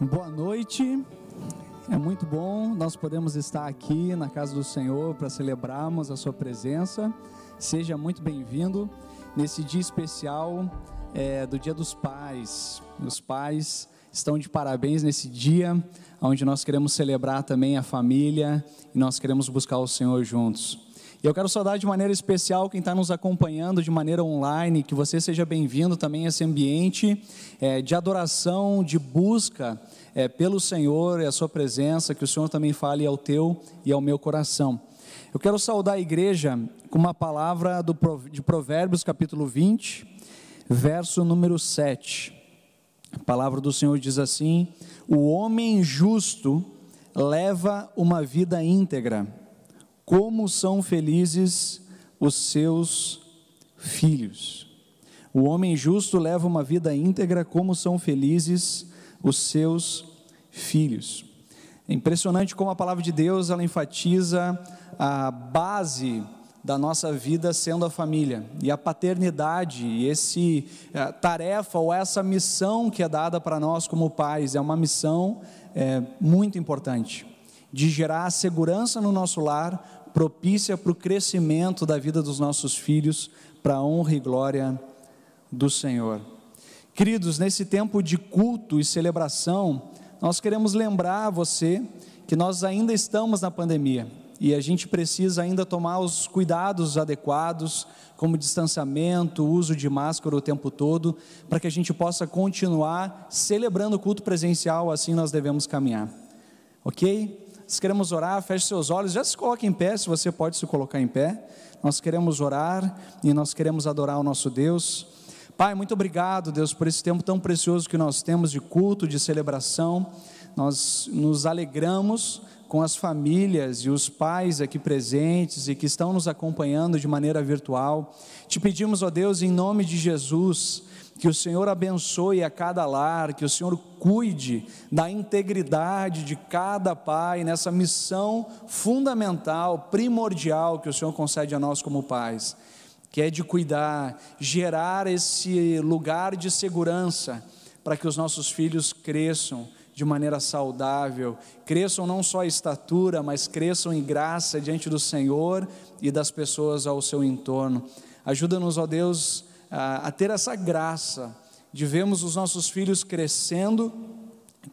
Boa noite. É muito bom nós podemos estar aqui na casa do Senhor para celebrarmos a sua presença. Seja muito bem-vindo nesse dia especial é, do Dia dos Pais. Os pais estão de parabéns nesse dia, onde nós queremos celebrar também a família e nós queremos buscar o Senhor juntos. E eu quero saudar de maneira especial quem está nos acompanhando de maneira online, que você seja bem-vindo também a esse ambiente é, de adoração, de busca é, pelo Senhor e a Sua presença, que o Senhor também fale ao teu e ao meu coração. Eu quero saudar a igreja com uma palavra do, de Provérbios, capítulo 20, verso número 7. A palavra do Senhor diz assim: O homem justo leva uma vida íntegra, como são felizes os seus filhos. O homem justo leva uma vida íntegra, como são felizes os seus filhos. É impressionante como a palavra de Deus ela enfatiza a base da nossa vida sendo a família e a paternidade, e esse a tarefa ou essa missão que é dada para nós como pais é uma missão é, muito importante de gerar segurança no nosso lar, propícia para o crescimento da vida dos nossos filhos, para a honra e glória do Senhor. Queridos, nesse tempo de culto e celebração, nós queremos lembrar você que nós ainda estamos na pandemia e a gente precisa ainda tomar os cuidados adequados, como distanciamento, uso de máscara o tempo todo, para que a gente possa continuar celebrando o culto presencial, assim nós devemos caminhar. Ok? Nós queremos orar, feche seus olhos, já se coloque em pé, se você pode se colocar em pé. Nós queremos orar e nós queremos adorar o nosso Deus. Pai, muito obrigado, Deus, por esse tempo tão precioso que nós temos de culto, de celebração. Nós nos alegramos com as famílias e os pais aqui presentes e que estão nos acompanhando de maneira virtual. Te pedimos, ó Deus, em nome de Jesus, que o Senhor abençoe a cada lar, que o Senhor cuide da integridade de cada pai nessa missão fundamental, primordial que o Senhor concede a nós como pais, que é de cuidar, gerar esse lugar de segurança para que os nossos filhos cresçam de maneira saudável, cresçam não só em estatura, mas cresçam em graça diante do Senhor e das pessoas ao seu entorno. Ajuda-nos, ó Deus, a, a ter essa graça de vermos os nossos filhos crescendo,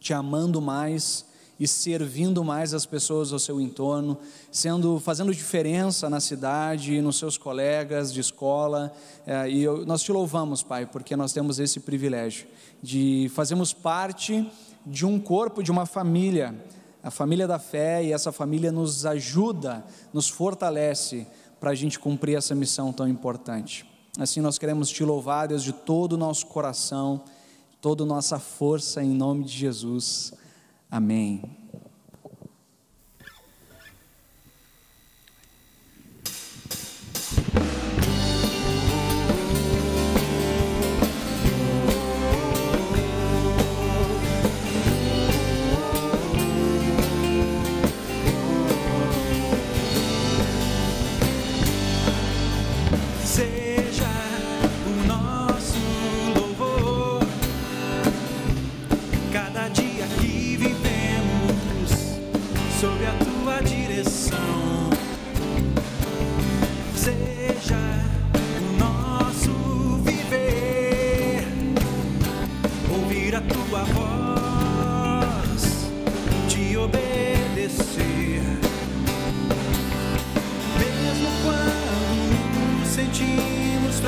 te amando mais e servindo mais as pessoas ao seu entorno, sendo fazendo diferença na cidade nos seus colegas de escola. É, e eu, nós te louvamos, Pai, porque nós temos esse privilégio de fazermos parte de um corpo, de uma família, a família da fé, e essa família nos ajuda, nos fortalece para a gente cumprir essa missão tão importante. Assim nós queremos te louvar, Deus, de todo o nosso coração, toda a nossa força, em nome de Jesus. Amém.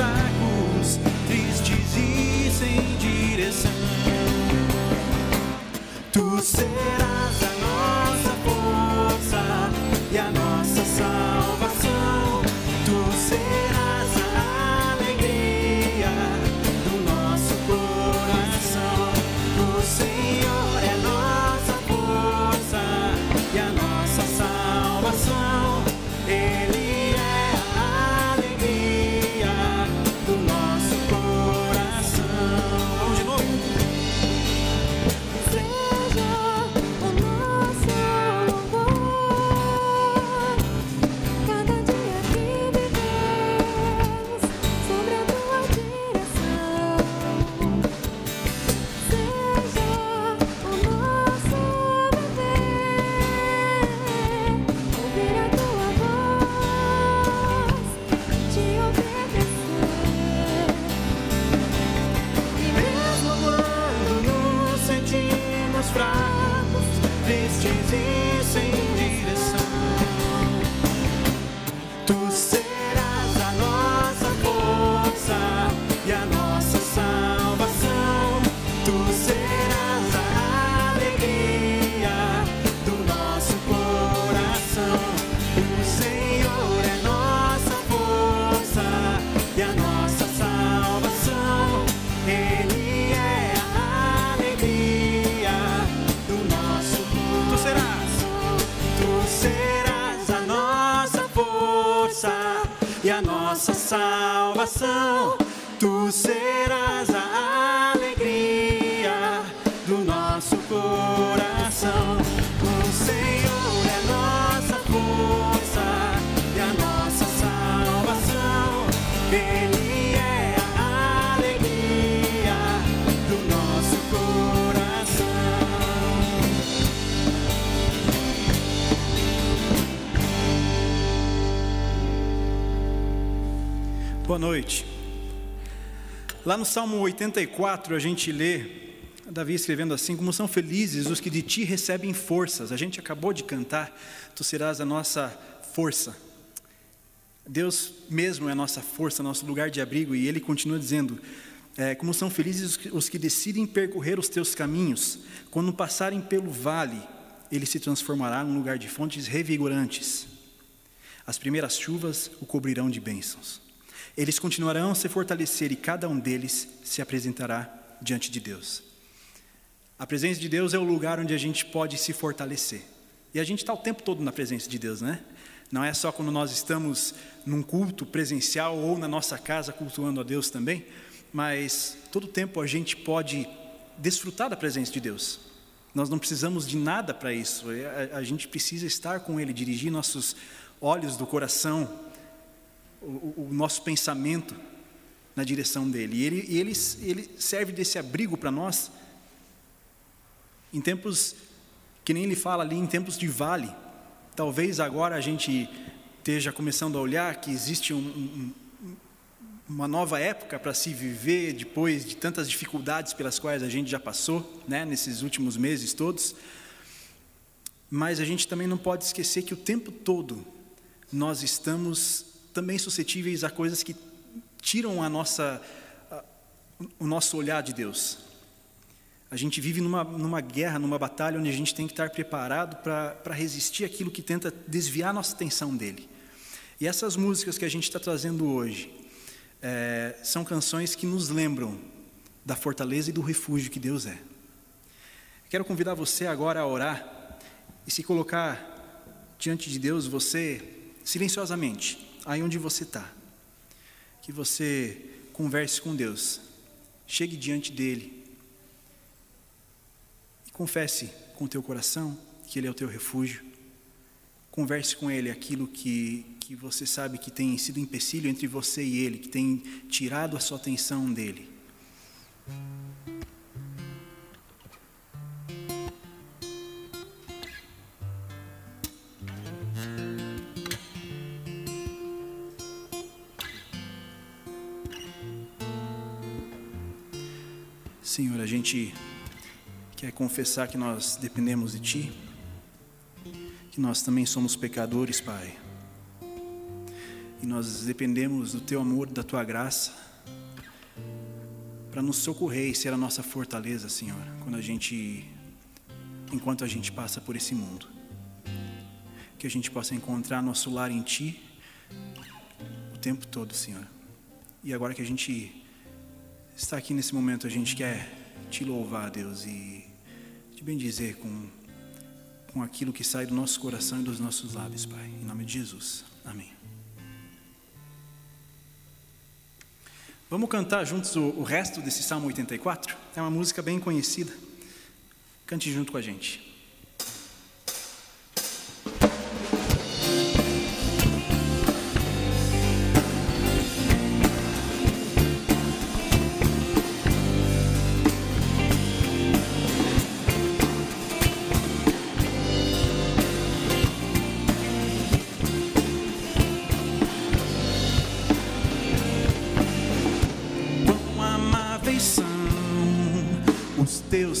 fracos, tristes e sem direção. Tu serás. Lá no Salmo 84 a gente lê Davi escrevendo assim: Como são felizes os que de ti recebem forças. A gente acabou de cantar, tu serás a nossa força. Deus mesmo é a nossa força, nosso lugar de abrigo, e ele continua dizendo: é, Como são felizes os que, os que decidem percorrer os teus caminhos, quando passarem pelo vale, ele se transformará num lugar de fontes revigorantes. As primeiras chuvas o cobrirão de bênçãos. Eles continuarão a se fortalecer e cada um deles se apresentará diante de Deus. A presença de Deus é o lugar onde a gente pode se fortalecer. E a gente está o tempo todo na presença de Deus, né? Não é só quando nós estamos num culto presencial ou na nossa casa cultuando a Deus também, mas todo tempo a gente pode desfrutar da presença de Deus. Nós não precisamos de nada para isso, a, a gente precisa estar com Ele, dirigir nossos olhos do coração o, o nosso pensamento na direção dele. E ele, ele, ele serve desse abrigo para nós em tempos, que nem ele fala ali, em tempos de vale. Talvez agora a gente esteja começando a olhar que existe um, um, uma nova época para se viver depois de tantas dificuldades pelas quais a gente já passou, né, nesses últimos meses todos. Mas a gente também não pode esquecer que o tempo todo nós estamos também suscetíveis a coisas que tiram a nossa, a, o nosso olhar de Deus. A gente vive numa, numa guerra, numa batalha onde a gente tem que estar preparado para resistir aquilo que tenta desviar a nossa atenção dele. E essas músicas que a gente está trazendo hoje é, são canções que nos lembram da fortaleza e do refúgio que Deus é. Quero convidar você agora a orar e se colocar diante de Deus, você silenciosamente aí onde você está. Que você converse com Deus, chegue diante dele e confesse com o teu coração que Ele é o teu refúgio. Converse com Ele aquilo que, que você sabe que tem sido empecilho entre você e Ele, que tem tirado a sua atenção dele. Senhor, a gente quer confessar que nós dependemos de Ti, que nós também somos pecadores, Pai, e nós dependemos do Teu amor, da Tua graça, para nos socorrer e ser a nossa fortaleza, Senhor, quando a gente, enquanto a gente passa por esse mundo, que a gente possa encontrar nosso lar em Ti o tempo todo, Senhor. E agora que a gente está aqui nesse momento, a gente quer te louvar, Deus, e te bendizer com, com aquilo que sai do nosso coração e dos nossos lábios, Pai. Em nome de Jesus. Amém. Vamos cantar juntos o, o resto desse Salmo 84? É uma música bem conhecida. Cante junto com a gente.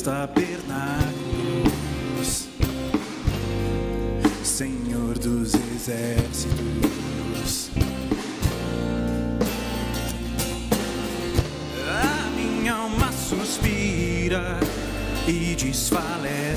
Tabernáculos, Senhor dos exércitos. A minha alma suspira e desfalece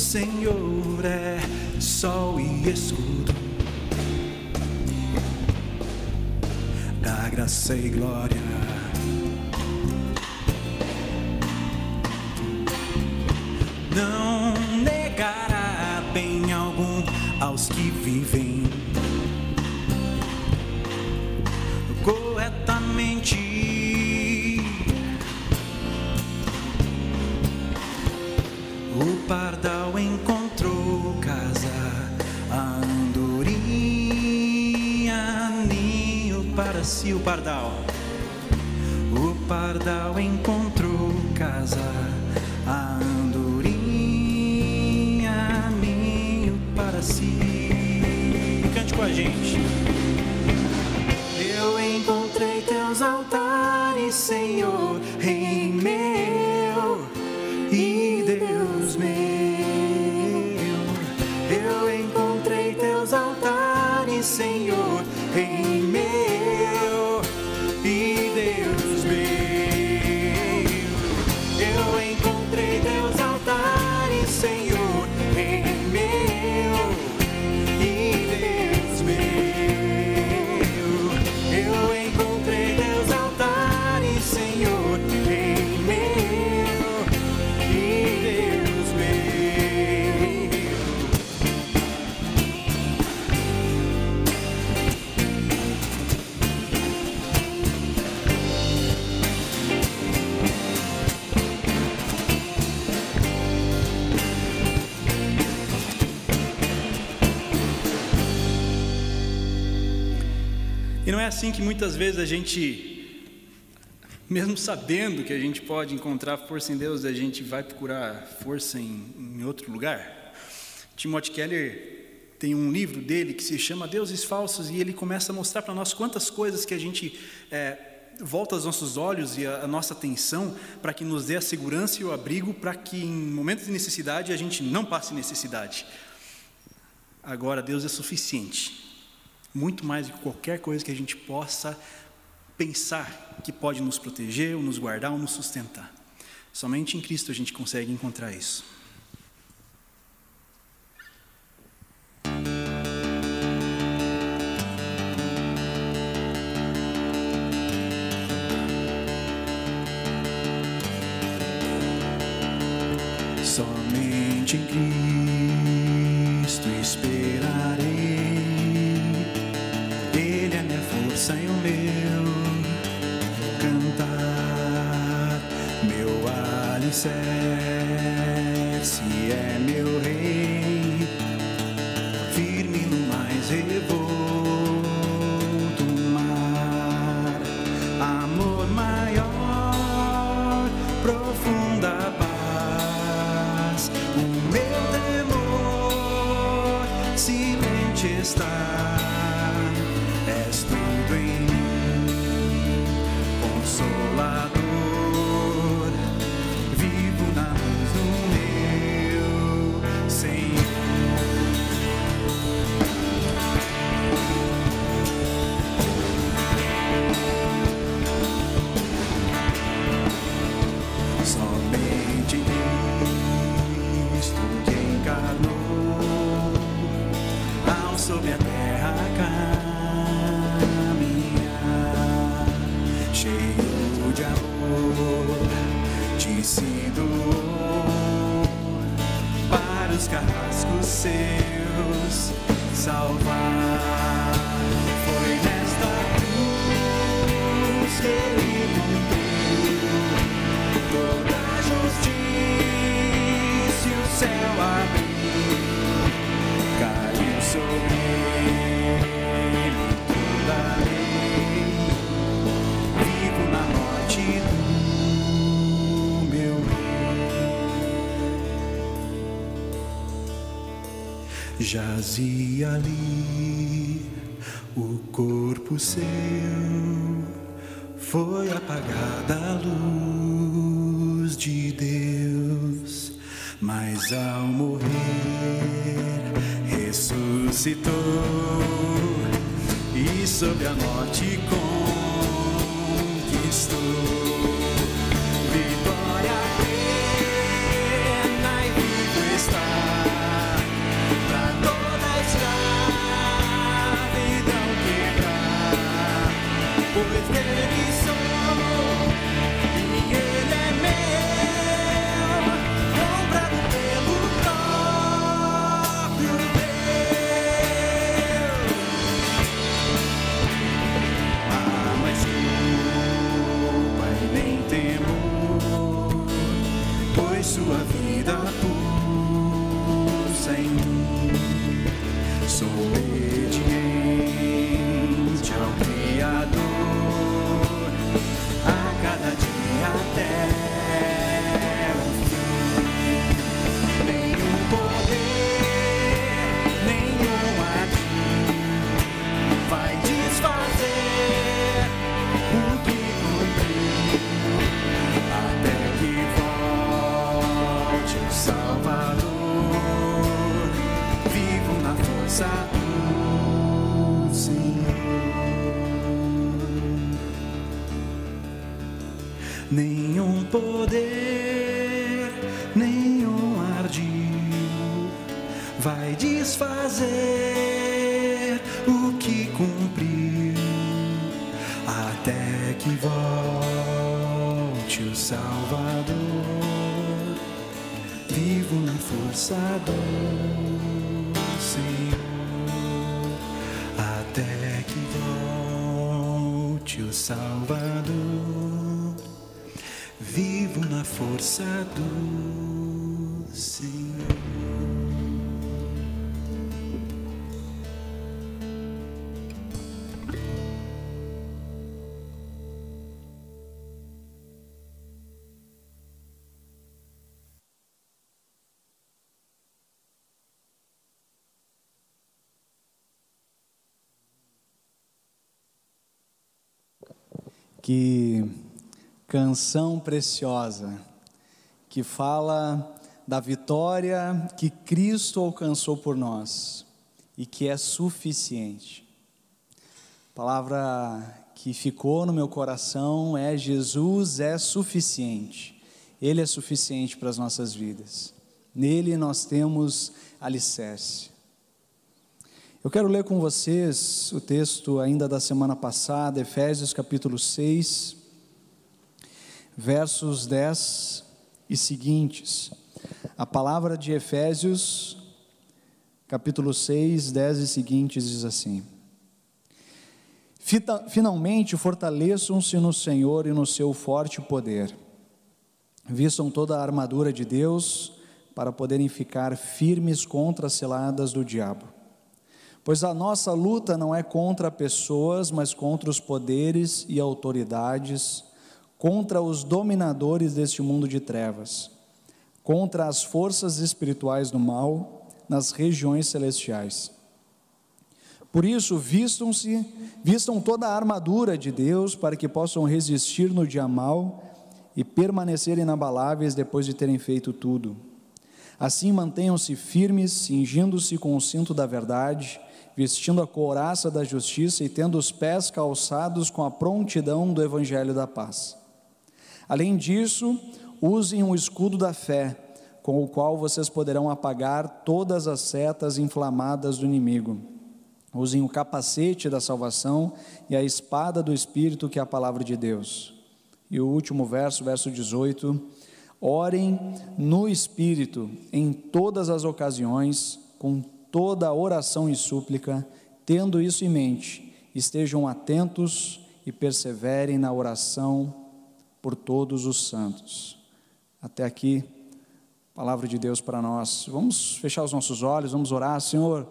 Senhor é sol e escudo. da graça e glória. Pardal, o pardal encontrou casa, assim que muitas vezes a gente, mesmo sabendo que a gente pode encontrar força em Deus, a gente vai procurar força em, em outro lugar? Timothy Keller tem um livro dele que se chama Deuses Falsos e ele começa a mostrar para nós quantas coisas que a gente é, volta os nossos olhos e a, nossa atenção para que nos dê a segurança e o abrigo para que em momentos de necessidade a gente não passe necessidade. Agora, Deus é suficiente muito mais do que qualquer coisa que a gente possa pensar que pode nos proteger, ou nos guardar, ou nos sustentar. Somente em Cristo a gente consegue encontrar isso. Somente em Cristo Jazia ali o corpo seu, foi apagada a luz de Deus, mas ao morrer ressuscitou e sob a morte conquistou. Poder, força do Senhor. Que canção preciosa que fala da vitória que Cristo alcançou por nós e que é suficiente. A palavra que ficou no meu coração é Jesus é suficiente. Ele é suficiente para as nossas vidas. Nele nós temos alicerce. Eu quero ler com vocês o texto ainda da semana passada, Efésios capítulo 6, versos 10 e seguintes. A palavra de Efésios, capítulo 6, 10 e seguintes diz assim: "Fita- Finalmente fortaleçam-se no Senhor e no seu forte poder. Vistam toda a armadura de Deus para poderem ficar firmes contra as ciladas do diabo. Pois a nossa luta não é contra pessoas, mas contra os poderes e autoridades, contra os dominadores deste mundo de trevas, contra as forças espirituais do mal nas regiões celestiais. Por isso, vistam-se, vistam toda a armadura de Deus para que possam resistir no dia mal e permanecer inabaláveis depois de terem feito tudo. Assim mantenham-se firmes, cingindo-se com o cinto da verdade, vestindo a couraça da justiça e tendo os pés calçados com a prontidão do evangelho da paz. Além disso, usem o escudo da fé, com o qual vocês poderão apagar todas as setas inflamadas do inimigo. Usem o capacete da salvação e a espada do Espírito, que é a palavra de Deus. E o último verso, verso 18: Orem no Espírito em todas as ocasiões, com toda oração e súplica, tendo isso em mente, estejam atentos e perseverem na oração por todos os santos. Até aqui, palavra de Deus para nós. Vamos fechar os nossos olhos, vamos orar, Senhor.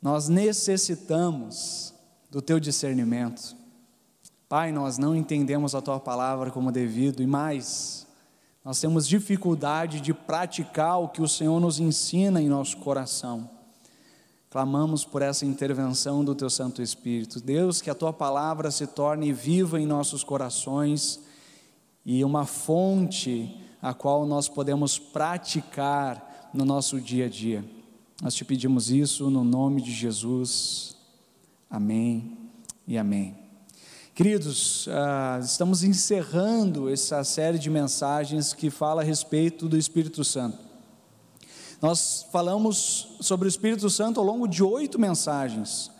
Nós necessitamos do teu discernimento. Pai, nós não entendemos a tua palavra como devido e mais, nós temos dificuldade de praticar o que o Senhor nos ensina em nosso coração. Clamamos por essa intervenção do teu Santo Espírito. Deus, que a tua palavra se torne viva em nossos corações e uma fonte a qual nós podemos praticar no nosso dia a dia. Nós te pedimos isso no nome de Jesus. Amém e amém. Queridos, ah, estamos encerrando essa série de mensagens que fala a respeito do Espírito Santo. Nós falamos sobre o Espírito Santo ao longo de oito mensagens.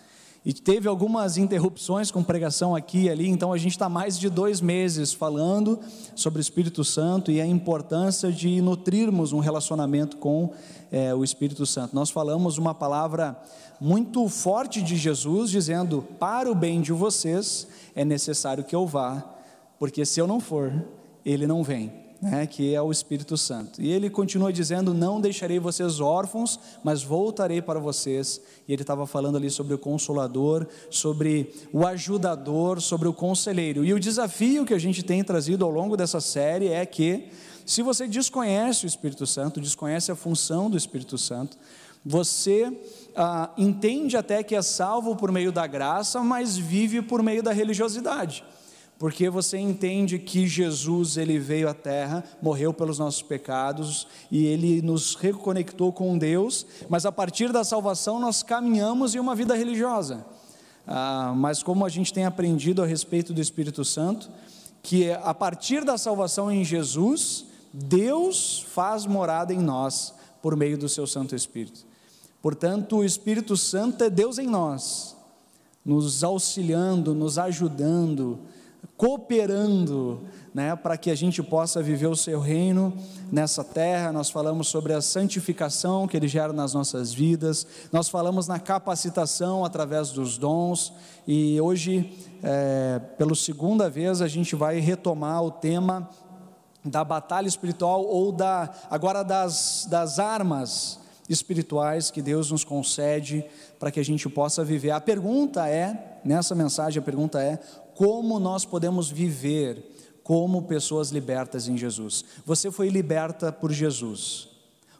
E teve algumas interrupções com pregação aqui e ali, então a gente está mais de dois meses falando sobre o Espírito Santo e a importância de nutrirmos um relacionamento com é, o Espírito Santo. Nós falamos uma palavra muito forte de Jesus, dizendo: Para o bem de vocês é necessário que eu vá, porque se eu não for, ele não vem né, que é o Espírito Santo. E ele continua dizendo: Não deixarei vocês órfãos, mas voltarei para vocês. E ele estava falando ali sobre o consolador, sobre o ajudador, sobre o conselheiro. E o desafio que a gente tem trazido ao longo dessa série é que, se você desconhece o Espírito Santo, desconhece a função do Espírito Santo, você ah, entende até que é salvo por meio da graça, mas vive por meio da religiosidade porque você entende que Jesus ele veio à Terra, morreu pelos nossos pecados e ele nos reconectou com Deus, mas a partir da salvação nós caminhamos em uma vida religiosa. Ah, mas como a gente tem aprendido a respeito do Espírito Santo, que a partir da salvação em Jesus, Deus faz morada em nós por meio do seu Santo Espírito. Portanto, o Espírito Santo é Deus em nós, nos auxiliando, nos ajudando, cooperando, né, para que a gente possa viver o seu reino nessa terra. Nós falamos sobre a santificação que ele gera nas nossas vidas, nós falamos na capacitação através dos dons, e hoje, é, pela segunda vez, a gente vai retomar o tema da batalha espiritual ou da agora das, das armas espirituais que Deus nos concede para que a gente possa viver. A pergunta é, nessa mensagem, a pergunta é: como nós podemos viver como pessoas libertas em Jesus. Você foi liberta por Jesus.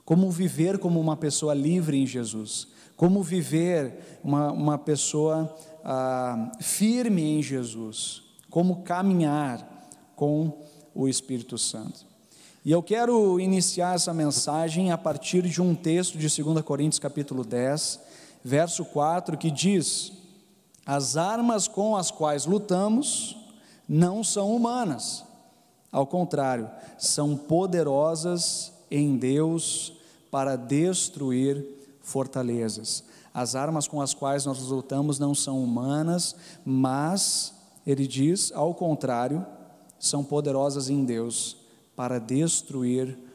Como viver como uma pessoa livre em Jesus. Como viver uma, uma pessoa ah, firme em Jesus. Como caminhar com o Espírito Santo. E eu quero iniciar essa mensagem a partir de um texto de 2 Coríntios capítulo 10, verso 4, que diz: as armas com as quais lutamos não são humanas, ao contrário, são poderosas em Deus para destruir fortalezas. As armas com as quais nós lutamos não são humanas, mas, ele diz, ao contrário, são poderosas em Deus para destruir fortalezas.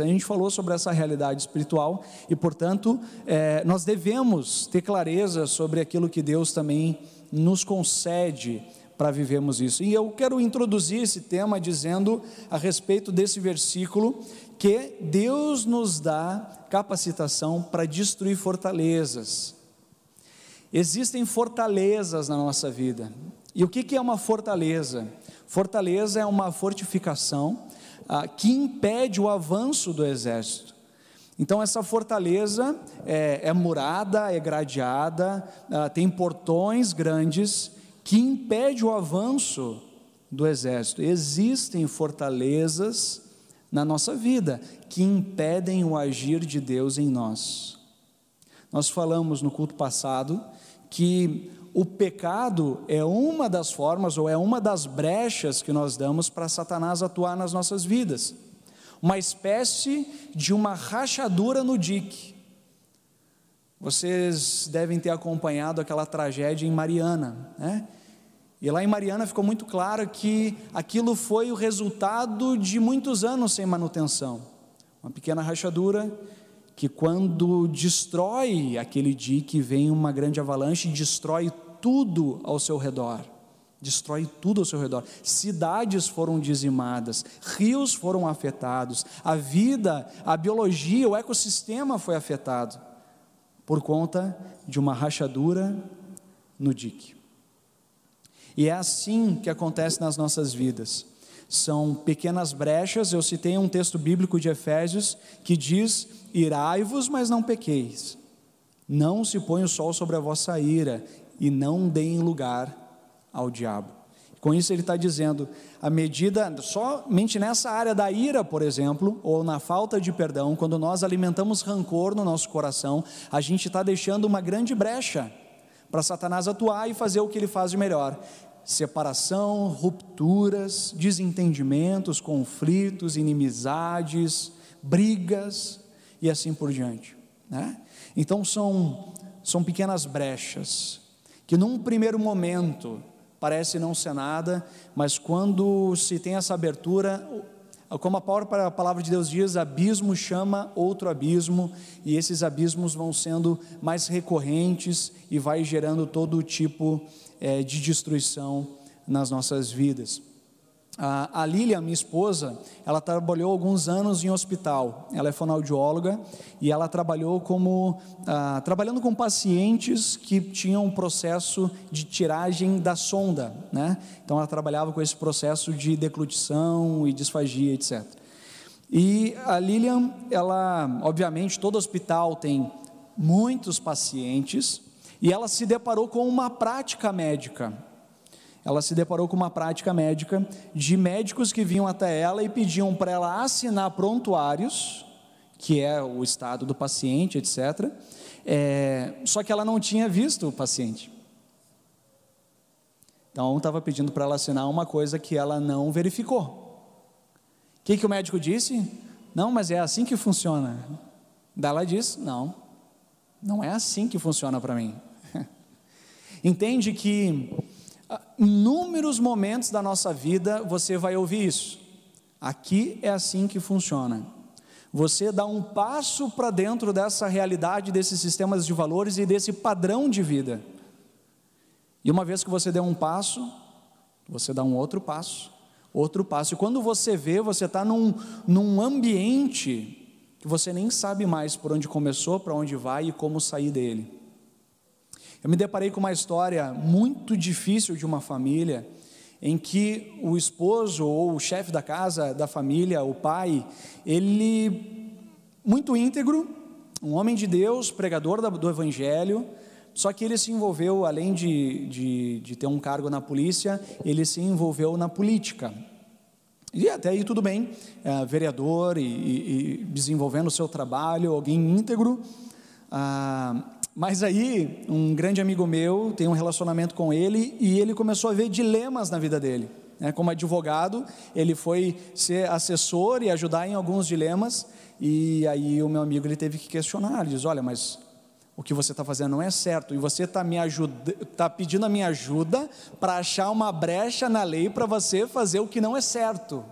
A gente falou sobre essa realidade espiritual e, portanto, é, nós devemos ter clareza sobre aquilo que Deus também nos concede para vivermos isso. E eu quero introduzir esse tema dizendo a respeito desse versículo que Deus nos dá capacitação para destruir fortalezas. Existem fortalezas na nossa vida. E o que é uma fortaleza? Fortaleza é uma fortificação ah, que impede o avanço do exército. Então, essa fortaleza é, é murada, é gradeada, ah, tem portões grandes que impede o avanço do exército. Existem fortalezas na nossa vida que impedem o agir de Deus em nós. Nós falamos no culto passado que o pecado é uma das formas ou é uma das brechas que nós damos para Satanás atuar nas nossas vidas. Uma espécie de uma rachadura no dique. Vocês devem ter acompanhado aquela tragédia em Mariana, né? E lá em Mariana ficou muito claro que aquilo foi o resultado de muitos anos sem manutenção. Uma pequena rachadura que, quando destrói aquele dique, vem uma grande avalanche e destrói tudo ao seu redor. Destrói tudo ao seu redor. Cidades foram dizimadas, rios foram afetados, a vida, a biologia, o ecossistema foi afetado por conta de uma rachadura no dique. E é assim que acontece nas nossas vidas. São pequenas brechas. Eu citei um texto bíblico de Efésios que diz: Irai-vos, mas não pequeis. Não se põe o sol sobre a vossa ira e não deem lugar ao diabo. Com isso, ele está dizendo: a medida, somente nessa área da ira, por exemplo, ou na falta de perdão, quando nós alimentamos rancor no nosso coração, a gente está deixando uma grande brecha para Satanás atuar e fazer o que ele faz de melhor: separação, rupturas, desentendimentos, conflitos, inimizades, brigas e assim por diante. Né? Então são, são pequenas brechas que num primeiro momento parece não ser nada, mas quando se tem essa abertura, como a palavra de Deus diz, abismo chama outro abismo, e esses abismos vão sendo mais recorrentes e vai gerando todo tipo é, de destruição nas nossas vidas. A, Lilian, minha esposa, ela trabalhou alguns anos em hospital. Ela é fonoaudióloga e ela trabalhou como ah, trabalhando com pacientes que tinham um processo de tiragem da sonda, né? Então ela trabalhava com esse processo de declutição e disfagia, etc. E a Lilian, ela, obviamente, todo hospital tem muitos pacientes e ela se deparou com uma prática médica ela se deparou com uma prática médica de médicos que vinham até ela e pediam para ela assinar prontuários, que é o estado do paciente, etc. É, só que ela não tinha visto o paciente. Então estava pedindo para ela assinar uma coisa que ela não verificou. O que, que o médico disse? Não, mas é assim que funciona. Daí ela disse: Não, não é assim que funciona para mim. Entende que inúmeros momentos da nossa vida você vai ouvir isso. Aqui é assim que funciona. Você dá um passo para dentro dessa realidade, desses sistemas de valores e desse padrão de vida. E uma vez que você der um passo, você dá um outro passo, outro passo. E quando você vê, você está num, num ambiente que você nem sabe mais por onde começou, para onde vai e como sair dele. Eu me deparei com uma história muito difícil de uma família, em que o esposo ou o chefe da casa, da família, o pai, ele, muito íntegro, um homem de Deus, pregador do Evangelho, só que ele se envolveu, além de, de, de ter um cargo na polícia, ele se envolveu na política. E até aí tudo bem, é, vereador e, e, desenvolvendo o seu trabalho, alguém íntegro. Ah, mas aí, um grande amigo meu tem um relacionamento com ele e ele começou a ver dilemas na vida dele. Né? Como advogado, ele foi ser assessor e ajudar em alguns dilemas. E aí o meu amigo ele teve que questionar. Ele diz: Olha, mas o que você está fazendo não é certo e você está me tá pedindo a minha ajuda para achar uma brecha na lei para você fazer o que não é certo.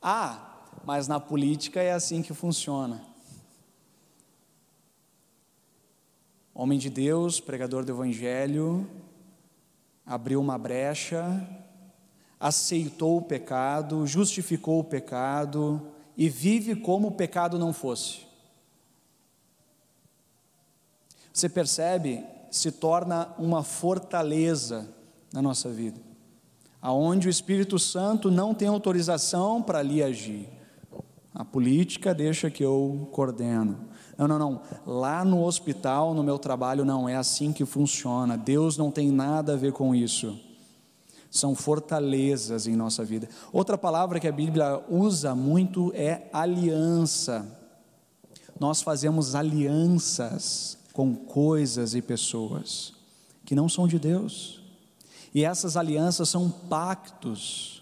Ah, mas na política é assim que funciona. Homem de Deus, pregador do Evangelho, abriu uma brecha, aceitou o pecado, justificou o pecado e vive como o pecado não fosse. Você percebe? Se torna uma fortaleza na nossa vida, aonde o Espírito Santo não tem autorização para ali agir. A política deixa que eu coordeno. Não, não, não. Lá no hospital, no meu trabalho, não é assim que funciona. Deus não tem nada a ver com isso. São fortalezas em nossa vida. Outra palavra que a Bíblia usa muito é aliança. Nós fazemos alianças com coisas e pessoas que não são de Deus. E essas alianças são pactos.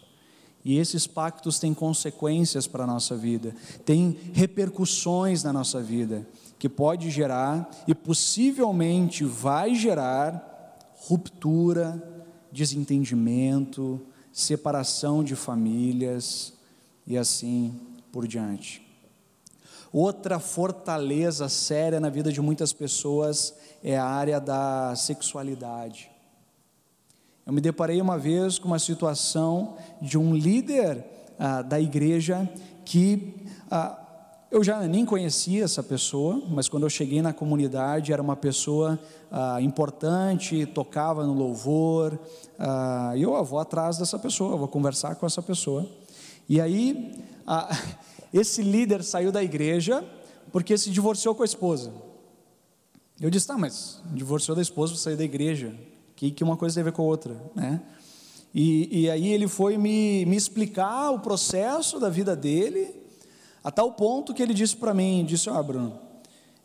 E esses pactos têm consequências para a nossa vida, têm repercussões na nossa vida, que pode gerar e possivelmente vai gerar ruptura, desentendimento, separação de famílias e assim por diante. Outra fortaleza séria na vida de muitas pessoas é a área da sexualidade. Eu me deparei uma vez com uma situação de um líder ah, da igreja que ah, eu já nem conhecia essa pessoa, mas quando eu cheguei na comunidade era uma pessoa ah, importante, tocava no louvor, ah, eu vou atrás dessa pessoa, vou conversar com essa pessoa. E aí, ah, esse líder saiu da igreja porque se divorciou com a esposa. Eu disse, tá, mas divorciou da esposa, saiu da igreja, que, que uma coisa tem a ver com a outra, né? E, e aí ele foi me, me explicar o processo da vida dele, a tal ponto que ele disse para mim, disse, oh, Bruno,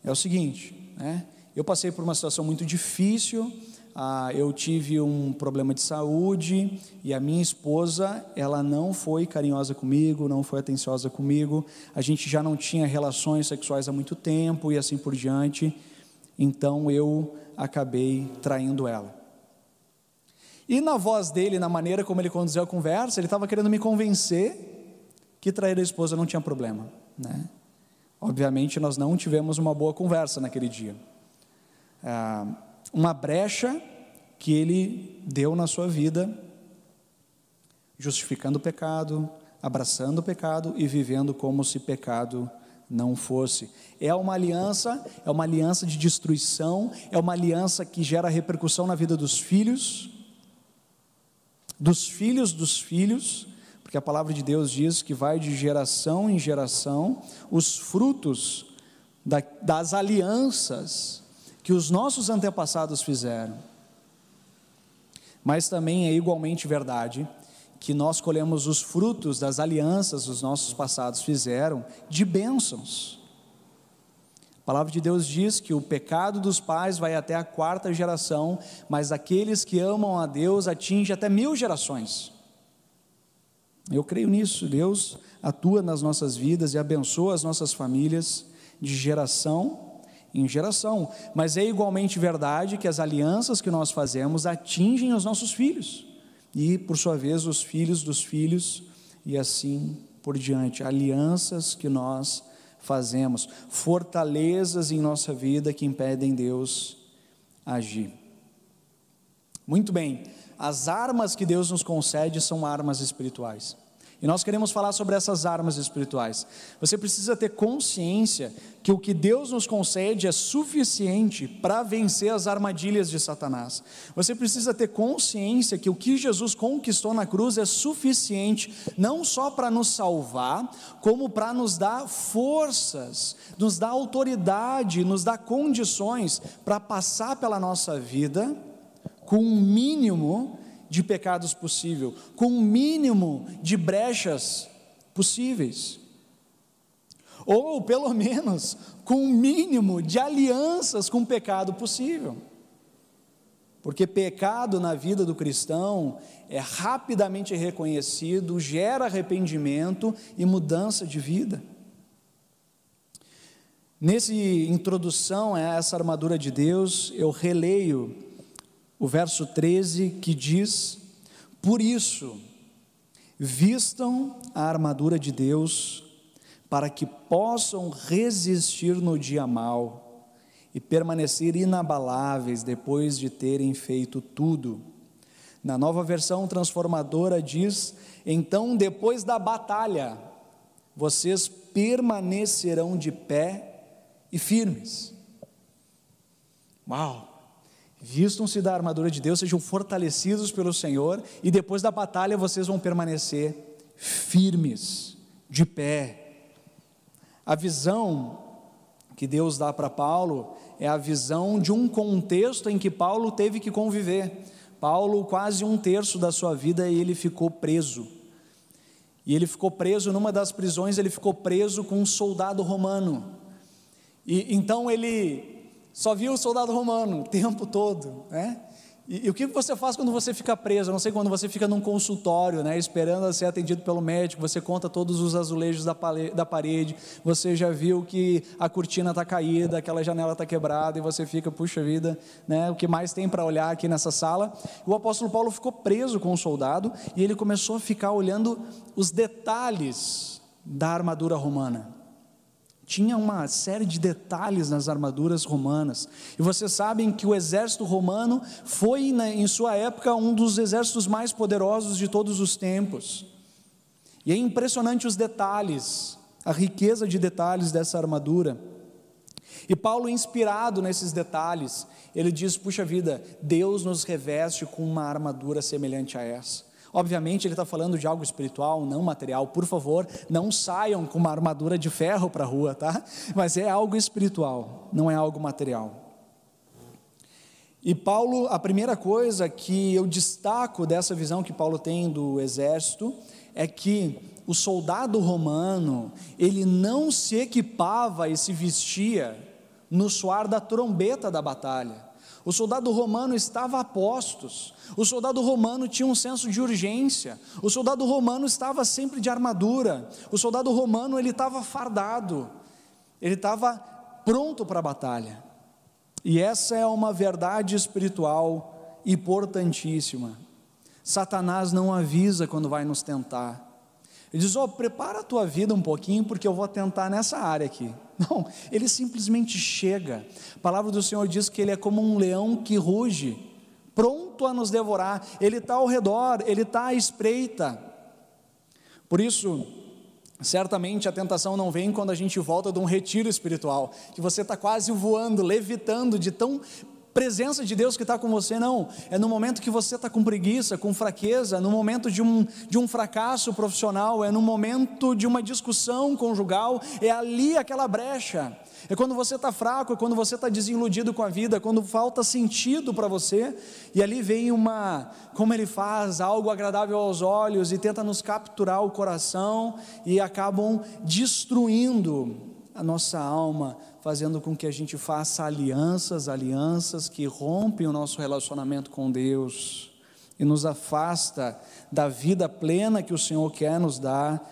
é o seguinte, né? Eu passei por uma situação muito difícil, ah, eu tive um problema de saúde e a minha esposa, ela não foi carinhosa comigo, não foi atenciosa comigo, a gente já não tinha relações sexuais há muito tempo e assim por diante, então eu acabei traindo ela. E na voz dele, na maneira como ele conduziu a conversa, ele estava querendo me convencer que trair a esposa não tinha problema, né? Obviamente nós não tivemos uma boa conversa naquele dia. Ah, uma brecha que ele deu na sua vida, justificando o pecado, abraçando o pecado e vivendo como se pecado não fosse. É uma aliança, é uma aliança de destruição, é uma aliança que gera repercussão na vida dos filhos, dos filhos dos filhos, porque a palavra de Deus diz que vai de geração em geração os frutos da, das alianças que os nossos antepassados fizeram. Mas também é igualmente verdade que nós colhemos os frutos das alianças que os nossos passados fizeram de bênçãos. A palavra de Deus diz que o pecado dos pais vai até a quarta geração, mas aqueles que amam a Deus atinge até mil gerações. Eu creio nisso. Deus atua nas nossas vidas e abençoa as nossas famílias de geração em geração. Mas é igualmente verdade que as alianças que nós fazemos atingem os nossos filhos e, por sua vez, os filhos dos filhos e assim por diante. Alianças que nós fazemos, fortalezas em nossa vida que impedem Deus agir. Muito bem. As armas que Deus nos concede são armas espirituais. E nós queremos falar sobre essas armas espirituais. Você precisa ter consciência que o que Deus nos concede é suficiente para vencer as armadilhas de Satanás. Você precisa ter consciência que o que Jesus conquistou na cruz é suficiente não só para nos salvar, como para nos dar forças, nos dar autoridade, nos dar condições para passar pela nossa vida com um mínimo de pecados possível, com um mínimo de brechas possíveis. Ou, pelo menos, com um mínimo de alianças com o pecado possível. Porque pecado na vida do cristão é rapidamente reconhecido, gera arrependimento e mudança de vida. Nesse introdução a essa armadura de Deus, eu releio o verso 13 que diz: Por isso, vistam a armadura de Deus, para que possam resistir no dia mal e permanecer inabaláveis depois de terem feito tudo. Na nova versão transformadora diz: Então, depois da batalha, vocês permanecerão de pé e firmes. Uau! Vistam-se da armadura de Deus, sejam fortalecidos pelo Senhor, e depois da batalha vocês vão permanecer firmes, de pé. A visão que Deus dá para Paulo é a visão de um contexto em que Paulo teve que conviver. Paulo, quase um terço da sua vida, ele ficou preso. E ele ficou preso numa das prisões, ele ficou preso com um soldado romano. E então ele só via o soldado romano o tempo todo, né? E, e, o que você faz quando você fica preso? Eu não sei quando você fica num consultório, né, esperando ser atendido pelo médico, você conta todos os azulejos da, da parede, você já viu que a cortina está caída, aquela janela está quebrada, e você fica, puxa vida, né, o que mais tem para olhar aqui nessa sala? O apóstolo Paulo ficou preso com o soldado e ele começou a ficar olhando os detalhes da armadura romana tinha uma série de detalhes nas armaduras romanas. E vocês sabem que o exército romano foi, em sua época, um dos exércitos mais poderosos de todos os tempos. E é impressionante os detalhes, a riqueza de detalhes dessa armadura. E Paulo, inspirado nesses detalhes, ele diz: Puxa vida, Deus nos reveste com uma armadura semelhante a essa. Obviamente, ele está falando de algo espiritual, não material. Por favor, não saiam com uma armadura de ferro para a rua, tá? Mas é algo espiritual, não é algo material. E Paulo, a primeira coisa que eu destaco dessa visão que Paulo tem do exército é que o soldado romano, ele não se equipava e se vestia no soar da trombeta da batalha. O soldado romano estava a postos. O soldado romano tinha um senso de urgência. O soldado romano estava sempre de armadura. O soldado romano ele estava fardado. Ele estava pronto para a batalha. E essa é uma verdade espiritual importantíssima. Satanás não avisa quando vai nos tentar. Ele diz: "Ó, oh, prepara a tua vida um pouquinho porque eu vou tentar nessa área aqui". Não, ele simplesmente chega. A palavra do Senhor diz que ele é como um leão que ruge, pronto a nos devorar. Ele está ao redor, ele está à espreita. Por isso, certamente a tentação não vem quando a gente volta de um retiro espiritual, que você está quase voando, levitando de tão presença de Deus que está com você, não. É no momento que você está com preguiça, com fraqueza, no momento de um, de um fracasso profissional, é no momento de uma discussão conjugal, é ali aquela brecha. É quando você está fraco, é quando você está desiludido com a vida, é quando falta sentido para você, e ali vem uma, como ele faz, algo agradável aos olhos e tenta nos capturar o coração e acabam destruindo a nossa alma, fazendo com que a gente faça alianças, alianças que rompem o nosso relacionamento com Deus e nos afasta da vida plena que o Senhor quer nos dar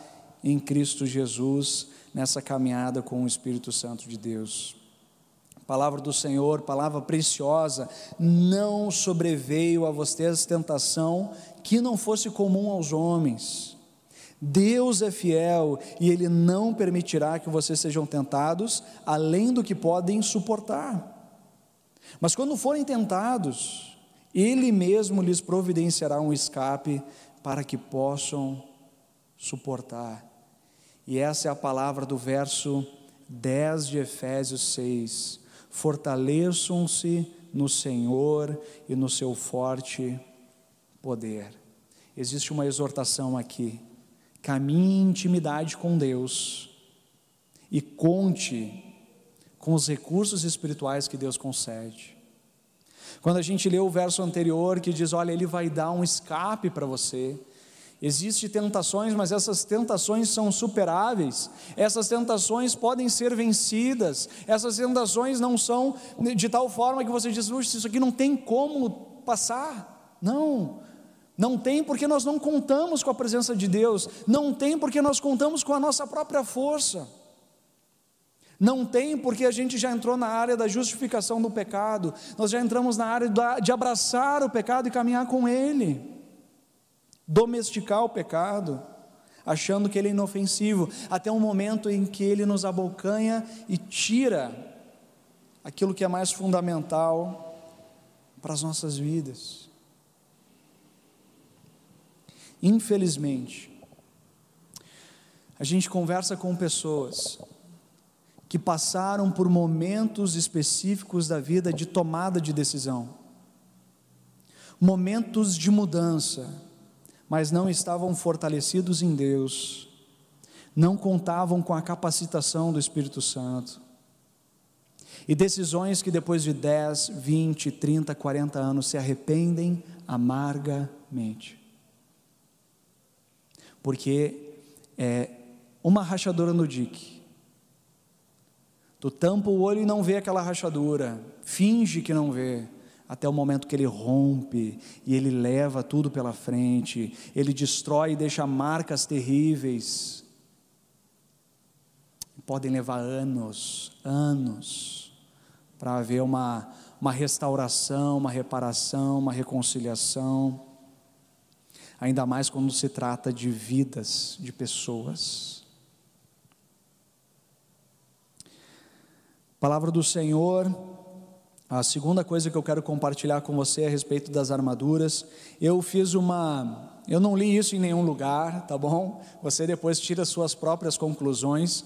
em Cristo Jesus, nessa caminhada com o Espírito Santo de Deus. Palavra do Senhor, palavra preciosa, não sobreveio a vocês tentação que não fosse comum aos homens Deus é fiel e Ele não permitirá que vocês sejam tentados além do que podem suportar. Mas quando forem tentados, Ele mesmo lhes providenciará um escape para que possam suportar. E essa é a palavra do verso 10 de Efésios 6. Fortaleçam-se no Senhor e no seu forte poder. Existe uma exortação aqui Caminhe em intimidade com Deus e conte com os recursos espirituais que Deus concede. Quando a gente lê o verso anterior que diz: Olha, Ele vai dar um escape para você. Existem tentações, mas essas tentações são superáveis, essas tentações podem ser vencidas, essas tentações não são de tal forma que você diz: Isso aqui não tem como passar. Não, não tem porque nós não contamos com a presença de Deus. Não tem porque nós contamos com a nossa própria força. Não tem porque a gente já entrou na área da justificação do pecado. Nós já entramos na área de abraçar o pecado e caminhar com ele. Domesticar o pecado, achando que ele é inofensivo, até o momento em que ele nos abocanha e tira aquilo que é mais fundamental para as nossas vidas. Infelizmente, a gente conversa com pessoas que passaram por momentos específicos da vida de tomada de decisão, momentos de mudança, mas não estavam fortalecidos em Deus, não contavam com a capacitação do Espírito Santo. E decisões que depois de 10, 20, 30, 40 anos se arrependem amargamente porque é uma rachadura no dique. Tu tampa o olho e não vê aquela rachadura, finge que não vê. até o momento que ele rompe e ele leva tudo pela frente, ele destrói e deixa marcas terríveis. Podem levar anos, anos, para haver uma, uma restauração, uma reparação, uma reconciliação, ainda mais quando se trata de vidas, de pessoas. Palavra do Senhor, a segunda coisa que eu quero compartilhar com você é a respeito das armaduras. Eu fiz uma. Eu não li isso em nenhum lugar, tá bom? Você depois tira suas próprias conclusões.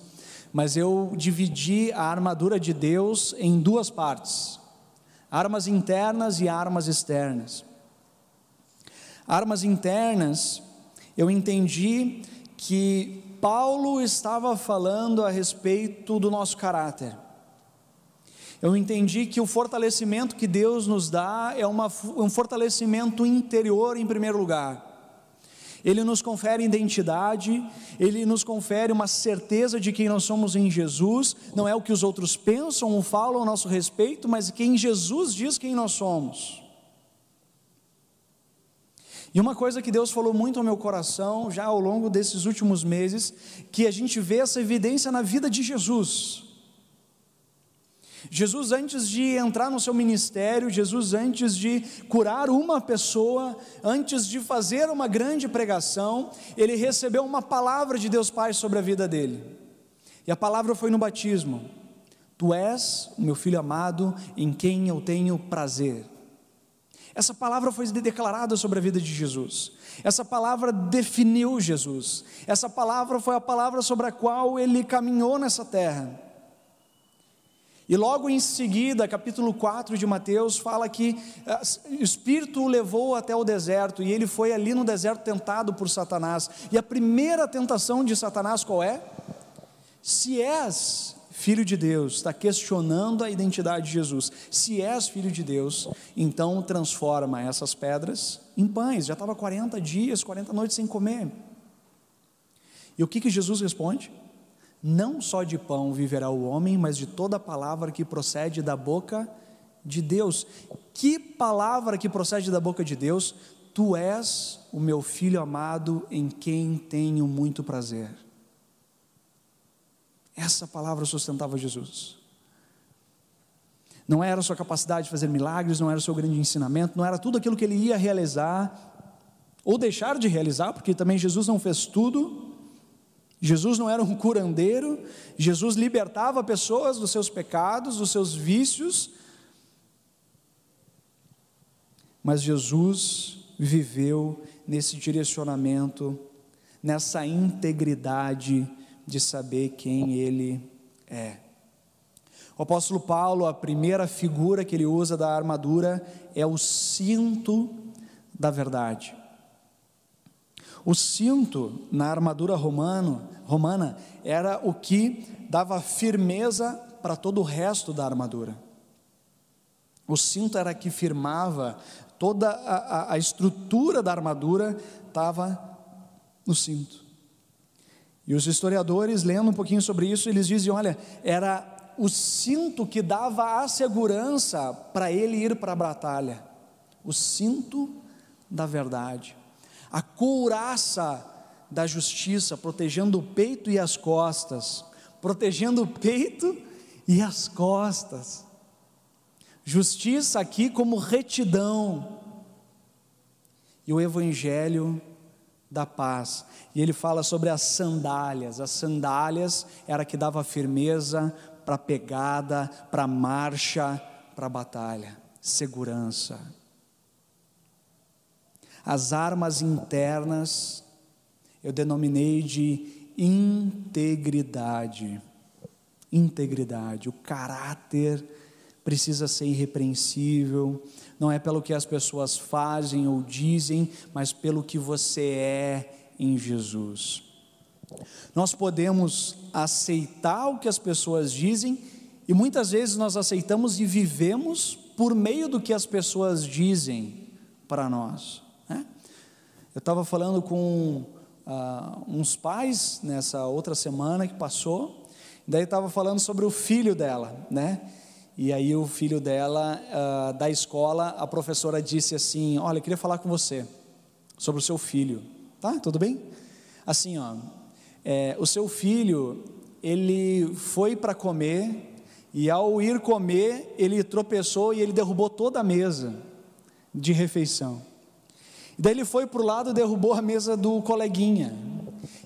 Mas eu dividi a armadura de Deus em duas partes: armas internas e armas externas. Armas internas, eu entendi que Paulo estava falando a respeito do nosso caráter eu entendi que o fortalecimento que Deus nos dá é uma, um fortalecimento interior, em primeiro lugar. Ele nos confere identidade, ele nos confere uma certeza de quem nós somos em Jesus, não é o que os outros pensam ou falam a nosso respeito, mas quem Jesus diz quem nós somos. E uma coisa que Deus falou muito ao meu coração, já ao longo desses últimos meses, que a gente vê essa evidência na vida de Jesus. Jesus, antes de entrar no seu ministério, Jesus, antes de curar uma pessoa, antes de fazer uma grande pregação, ele recebeu uma palavra de Deus Pai sobre a vida dele. E a palavra foi no batismo: Tu és o meu filho amado, em quem eu tenho prazer. Essa palavra foi declarada sobre a vida de Jesus. Essa palavra definiu Jesus. Essa palavra foi a palavra sobre a qual ele caminhou nessa terra. E logo em seguida, capítulo 4 de Mateus, fala que eh, o Espírito o levou até o deserto e ele foi ali no deserto tentado por Satanás. E a primeira tentação de Satanás qual é? Se és filho de Deus, está questionando a identidade de Jesus. Se és filho de Deus, então transforma essas pedras em pães. Já estava 40 dias, 40 noites sem comer. E o que, que Jesus responde? Não só de pão viverá o homem, mas de toda palavra que procede da boca de Deus. Que palavra que procede da boca de Deus? Tu és o meu filho amado em quem tenho muito prazer. Essa palavra sustentava Jesus. Não era a sua capacidade de fazer milagres, não era o seu grande ensinamento, não era tudo aquilo que ele ia realizar ou deixar de realizar, porque também Jesus não fez tudo, Jesus não era um curandeiro, Jesus libertava pessoas dos seus pecados, dos seus vícios, mas Jesus viveu nesse direcionamento, nessa integridade de saber quem Ele é. O apóstolo Paulo, a primeira figura que ele usa da armadura é o cinto da verdade. O cinto na armadura romano, romana era o que dava firmeza para todo o resto da armadura. O cinto era que firmava toda a, a, a estrutura da armadura estava no cinto. E os historiadores, lendo um pouquinho sobre isso, eles dizem: olha, era o cinto que dava a segurança para ele ir para a batalha. O cinto da verdade a couraça da justiça, protegendo o peito e as costas, protegendo o peito e as costas. Justiça aqui como retidão. E o evangelho da paz. E ele fala sobre as sandálias. As sandálias era que dava firmeza para a pegada, para marcha, para a batalha, segurança as armas internas eu denominei de integridade. Integridade, o caráter precisa ser irrepreensível, não é pelo que as pessoas fazem ou dizem, mas pelo que você é em Jesus. Nós podemos aceitar o que as pessoas dizem e muitas vezes nós aceitamos e vivemos por meio do que as pessoas dizem para nós. Eu estava falando com ah, uns pais nessa outra semana que passou, daí estava falando sobre o filho dela, né? E aí o filho dela, uh, da escola, a professora disse assim: Olha, eu queria falar com você sobre o seu filho. Tá? Tudo bem? Assim, ó, é, o seu filho, ele foi para comer e ao ir comer, ele tropeçou e ele derrubou toda a mesa de refeição. E daí ele foi para o lado e derrubou a mesa do coleguinha.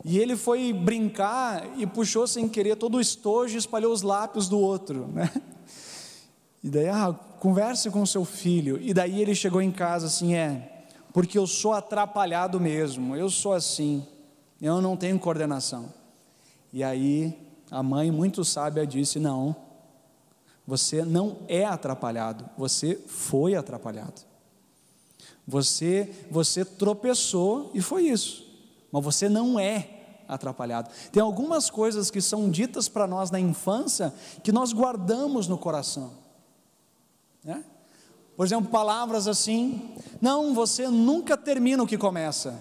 E ele foi brincar e puxou sem querer todo o estojo e espalhou os lápis do outro, né? E daí, ah, converse com seu filho. E daí ele chegou em casa assim, é, porque eu sou atrapalhado mesmo, eu sou assim, eu não tenho coordenação. E aí a mãe, muito sábia, disse: não, você não é atrapalhado, você foi atrapalhado. Você, você tropeçou e foi isso, mas você não é atrapalhado. Tem algumas coisas que são ditas para nós na infância que nós guardamos no coração. Né? Por exemplo, palavras assim: não, você nunca termina o que começa.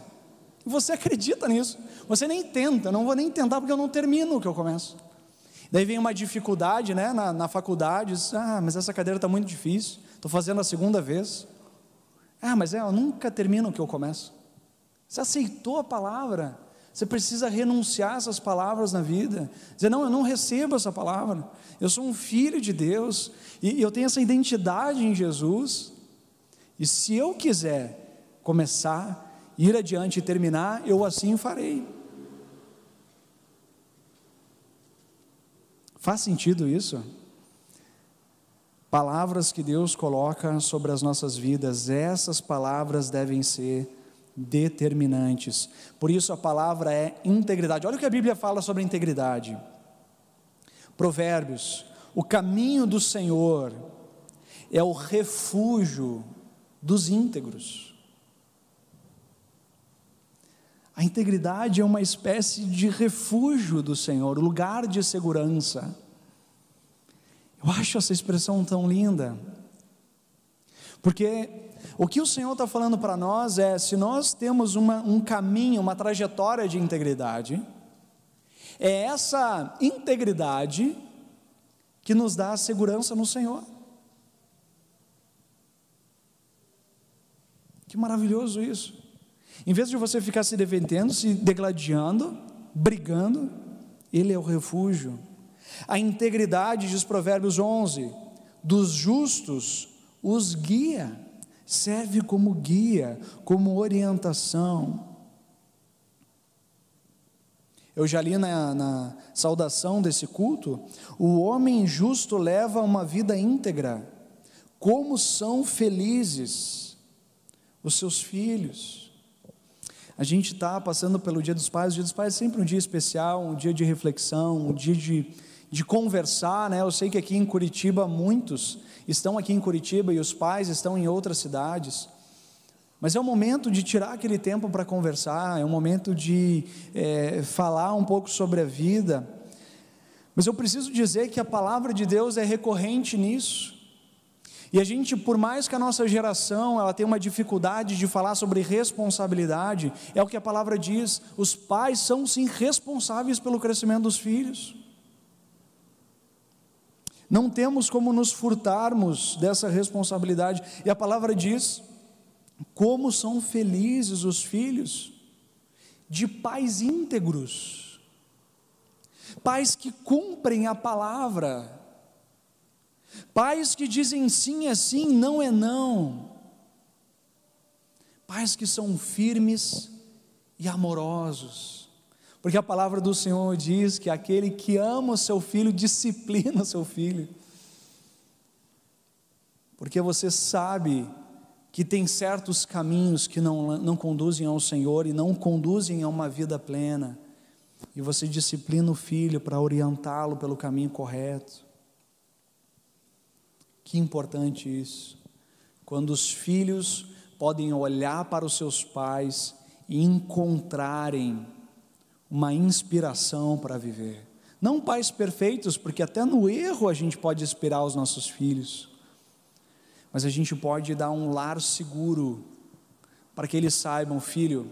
Você acredita nisso? Você nem tenta, não vou nem tentar porque eu não termino o que eu começo. Daí vem uma dificuldade né, na, na faculdade, diz, ah, mas essa cadeira está muito difícil, estou fazendo a segunda vez. Ah, mas é, eu nunca termino o que eu começo. Você aceitou a palavra, você precisa renunciar essas palavras na vida. Dizer, não, eu não recebo essa palavra. Eu sou um filho de Deus e eu tenho essa identidade em Jesus. E se eu quiser começar, ir adiante e terminar, eu assim farei. Faz sentido isso? Palavras que Deus coloca sobre as nossas vidas, essas palavras devem ser determinantes. Por isso a palavra é integridade. Olha o que a Bíblia fala sobre integridade. Provérbios: o caminho do Senhor é o refúgio dos íntegros. A integridade é uma espécie de refúgio do Senhor, lugar de segurança. Eu acho essa expressão tão linda, porque o que o Senhor está falando para nós é: se nós temos uma, um caminho, uma trajetória de integridade, é essa integridade que nos dá a segurança no Senhor. Que maravilhoso isso. Em vez de você ficar se defendendo, se degladiando, brigando, Ele é o refúgio. A integridade, diz Provérbios 11, dos justos os guia, serve como guia, como orientação. Eu já li na, na saudação desse culto: o homem justo leva uma vida íntegra, como são felizes os seus filhos. A gente está passando pelo Dia dos Pais. O Dia dos Pais é sempre um dia especial, um dia de reflexão, um dia de, de conversar. Né? Eu sei que aqui em Curitiba, muitos estão aqui em Curitiba e os pais estão em outras cidades. Mas é o momento de tirar aquele tempo para conversar, é o momento de é, falar um pouco sobre a vida. Mas eu preciso dizer que a palavra de Deus é recorrente nisso. E a gente, por mais que a nossa geração ela tenha uma dificuldade de falar sobre responsabilidade, é o que a palavra diz: os pais são sim responsáveis pelo crescimento dos filhos. Não temos como nos furtarmos dessa responsabilidade. E a palavra diz: como são felizes os filhos de pais íntegros, pais que cumprem a palavra Pais que dizem sim é sim, não é não. Pais que são firmes e amorosos. Porque a palavra do Senhor diz que aquele que ama o seu filho disciplina o seu filho. Porque você sabe que tem certos caminhos que não, não conduzem ao Senhor e não conduzem a uma vida plena. E você disciplina o filho para orientá-lo pelo caminho correto. Que importante isso. Quando os filhos podem olhar para os seus pais e encontrarem uma inspiração para viver. Não pais perfeitos, porque até no erro a gente pode inspirar os nossos filhos, mas a gente pode dar um lar seguro para que eles saibam, filho.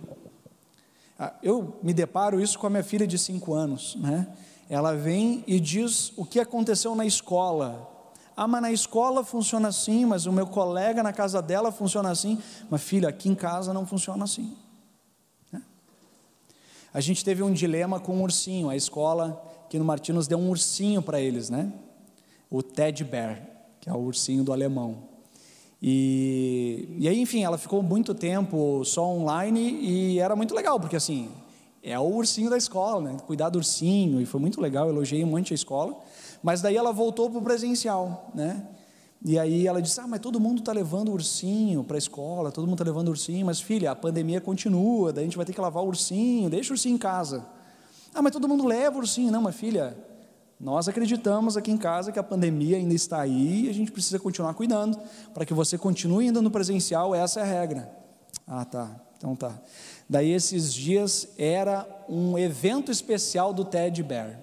Ah, eu me deparo isso com a minha filha de cinco anos, né? Ela vem e diz o que aconteceu na escola Ah, mas na escola funciona assim, mas o meu colega na casa dela funciona assim. Mas filho, aqui em casa não funciona assim. A gente teve um dilema com um ursinho. A escola que no Martinos deu um ursinho para eles, né? O Ted Bear, que é o ursinho do alemão. E, e aí, enfim, ela ficou muito tempo só online e era muito legal, porque assim, é o ursinho da escola, né? Cuidar do ursinho, e foi muito legal, elogiei um monte a escola. Mas daí ela voltou para o presencial, né? E aí ela disse: Ah, mas todo mundo está levando ursinho para a escola, todo mundo está levando ursinho, mas filha, a pandemia continua, daí a gente vai ter que lavar o ursinho, deixa o ursinho em casa. Ah, mas todo mundo leva o ursinho. Não, mas filha, nós acreditamos aqui em casa que a pandemia ainda está aí e a gente precisa continuar cuidando. Para que você continue indo no presencial, essa é a regra. Ah, tá. Então tá. Daí esses dias era um evento especial do Ted Bear.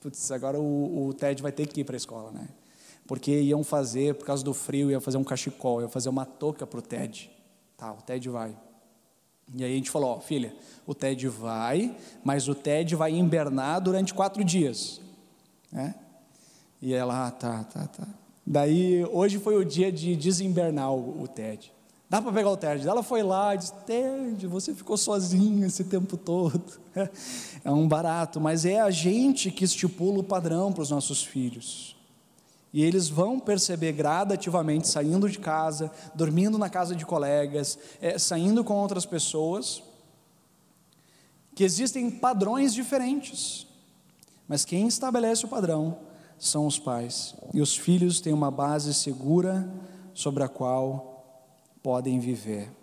Putz, agora o, o Ted vai ter que ir para a escola, né? Porque iam fazer, por causa do frio, iam fazer um cachecol, iam fazer uma touca para o Ted. Tá, o Ted vai. E aí a gente falou, ó, filha, o Ted vai, mas o Ted vai invernar durante quatro dias. Né? E ela, ah, tá, tá, tá. Daí, hoje foi o dia de desinvernar o, o Ted. Dá para pegar o Ted. Ela foi lá e disse: Ted, você ficou sozinho esse tempo todo. É um barato, mas é a gente que estipula o padrão para os nossos filhos. E eles vão perceber gradativamente, saindo de casa, dormindo na casa de colegas, é, saindo com outras pessoas, que existem padrões diferentes. Mas quem estabelece o padrão são os pais. E os filhos têm uma base segura sobre a qual podem viver.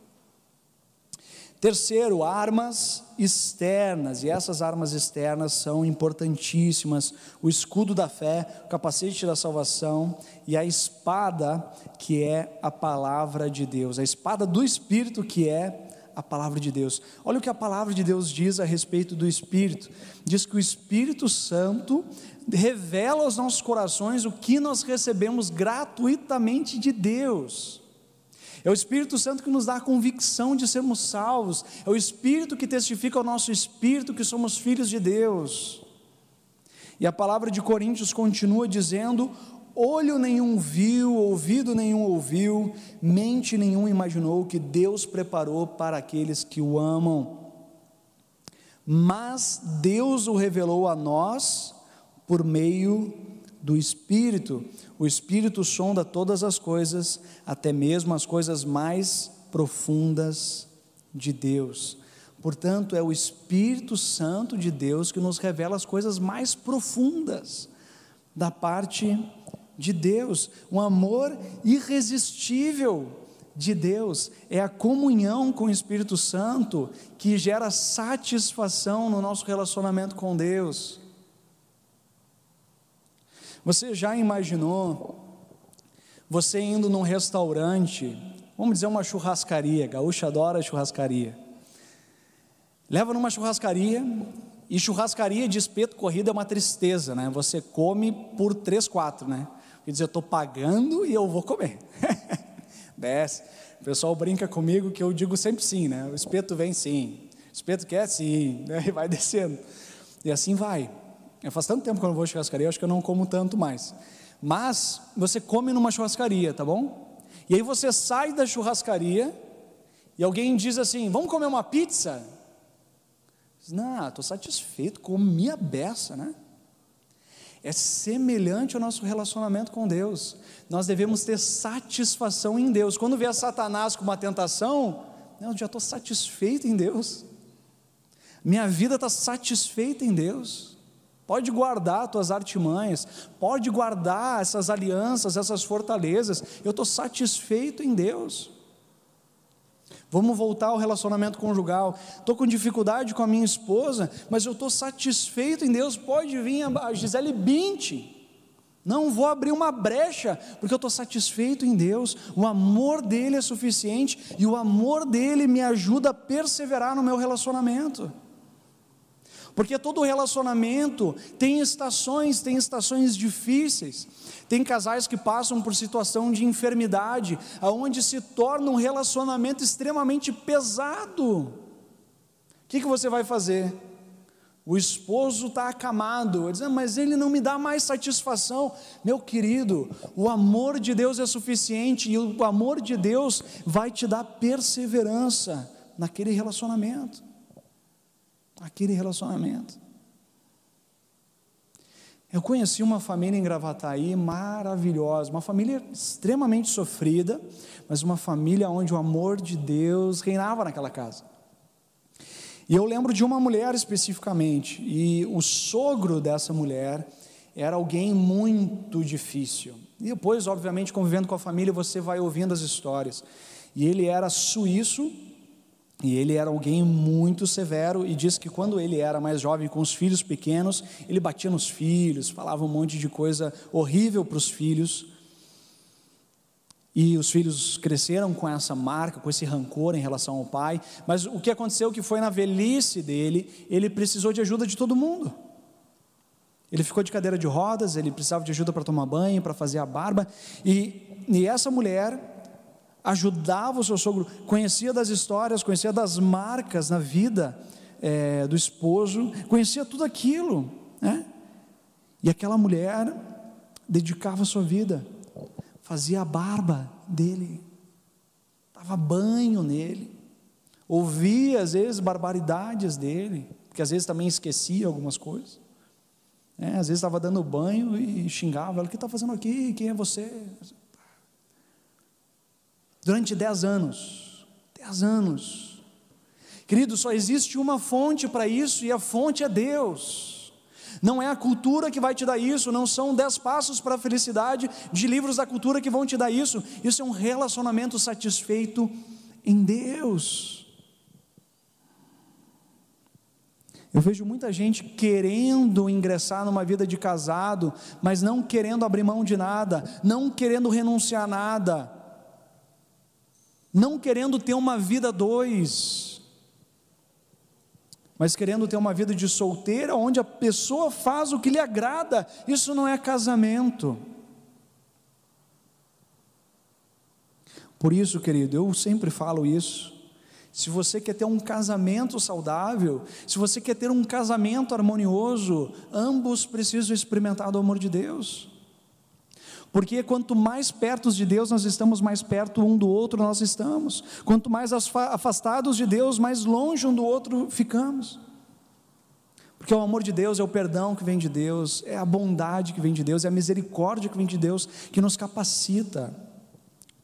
Terceiro, armas externas, e essas armas externas são importantíssimas: o escudo da fé, o capacete da salvação e a espada, que é a palavra de Deus, a espada do Espírito, que é a palavra de Deus. Olha o que a palavra de Deus diz a respeito do Espírito: diz que o Espírito Santo revela aos nossos corações o que nós recebemos gratuitamente de Deus. É o Espírito Santo que nos dá a convicção de sermos salvos. É o Espírito que testifica ao nosso espírito que somos filhos de Deus. E a palavra de Coríntios continua dizendo: olho nenhum viu, ouvido nenhum ouviu, mente nenhum imaginou que Deus preparou para aqueles que o amam. Mas Deus o revelou a nós por meio do Espírito. O Espírito sonda todas as coisas, até mesmo as coisas mais profundas de Deus. Portanto, é o Espírito Santo de Deus que nos revela as coisas mais profundas da parte de Deus, um amor irresistível de Deus, é a comunhão com o Espírito Santo que gera satisfação no nosso relacionamento com Deus. Você já imaginou você indo num restaurante, vamos dizer uma churrascaria, gaúcha adora churrascaria. Leva numa churrascaria, e churrascaria de espeto corrido é uma tristeza, né? Você come por três, quatro, né? Quer dizer, eu estou pagando e eu vou comer. Desce. O pessoal brinca comigo que eu digo sempre sim, né? O espeto vem sim, o espeto quer sim, né? e vai descendo. E assim vai. Eu faz tanto tempo que eu não vou à churrascaria, acho que eu não como tanto mais. Mas você come numa churrascaria, tá bom? E aí você sai da churrascaria e alguém diz assim: Vamos comer uma pizza? Não, estou satisfeito, comi a beça, né? É semelhante ao nosso relacionamento com Deus. Nós devemos ter satisfação em Deus. Quando vier Satanás com uma tentação, eu já estou satisfeito em Deus. Minha vida está satisfeita em Deus. Pode guardar tuas artimanhas, pode guardar essas alianças, essas fortalezas. Eu estou satisfeito em Deus. Vamos voltar ao relacionamento conjugal. Estou com dificuldade com a minha esposa, mas eu estou satisfeito em Deus. Pode vir a Gisele Bint. Não vou abrir uma brecha, porque eu estou satisfeito em Deus. O amor dele é suficiente e o amor dele me ajuda a perseverar no meu relacionamento. Porque todo relacionamento tem estações, tem estações difíceis. Tem casais que passam por situação de enfermidade, aonde se torna um relacionamento extremamente pesado. O que, que você vai fazer? O esposo está acamado, diz, mas ele não me dá mais satisfação. Meu querido, o amor de Deus é suficiente e o amor de Deus vai te dar perseverança naquele relacionamento. Aquele relacionamento. Eu conheci uma família em Gravataí maravilhosa, uma família extremamente sofrida, mas uma família onde o amor de Deus reinava naquela casa. E eu lembro de uma mulher especificamente, e o sogro dessa mulher era alguém muito difícil. E depois, obviamente, convivendo com a família, você vai ouvindo as histórias. E ele era suíço, e ele era alguém muito severo, e diz que quando ele era mais jovem, com os filhos pequenos, ele batia nos filhos, falava um monte de coisa horrível para os filhos. E os filhos cresceram com essa marca, com esse rancor em relação ao pai. Mas o que aconteceu que foi na velhice dele, ele precisou de ajuda de todo mundo. Ele ficou de cadeira de rodas, ele precisava de ajuda para tomar banho, para fazer a barba. E, e essa mulher ajudava o seu sogro, conhecia das histórias, conhecia das marcas na vida é, do esposo, conhecia tudo aquilo. Né? E aquela mulher dedicava a sua vida fazia a barba dele, dava banho nele, ouvia às vezes barbaridades dele, porque às vezes também esquecia algumas coisas. É, às vezes estava dando banho e xingava, o que está fazendo aqui? Quem é você? Durante dez anos, dez anos, querido, só existe uma fonte para isso e a fonte é Deus. Não é a cultura que vai te dar isso, não são dez passos para a felicidade de livros da cultura que vão te dar isso. Isso é um relacionamento satisfeito em Deus. Eu vejo muita gente querendo ingressar numa vida de casado, mas não querendo abrir mão de nada, não querendo renunciar a nada, não querendo ter uma vida dois mas querendo ter uma vida de solteira, onde a pessoa faz o que lhe agrada, isso não é casamento. Por isso, querido, eu sempre falo isso. Se você quer ter um casamento saudável, se você quer ter um casamento harmonioso, ambos precisam experimentar do amor de Deus. Porque quanto mais perto de Deus nós estamos, mais perto um do outro nós estamos. Quanto mais afastados de Deus, mais longe um do outro ficamos. Porque o amor de Deus é o perdão que vem de Deus, é a bondade que vem de Deus, é a misericórdia que vem de Deus, que nos capacita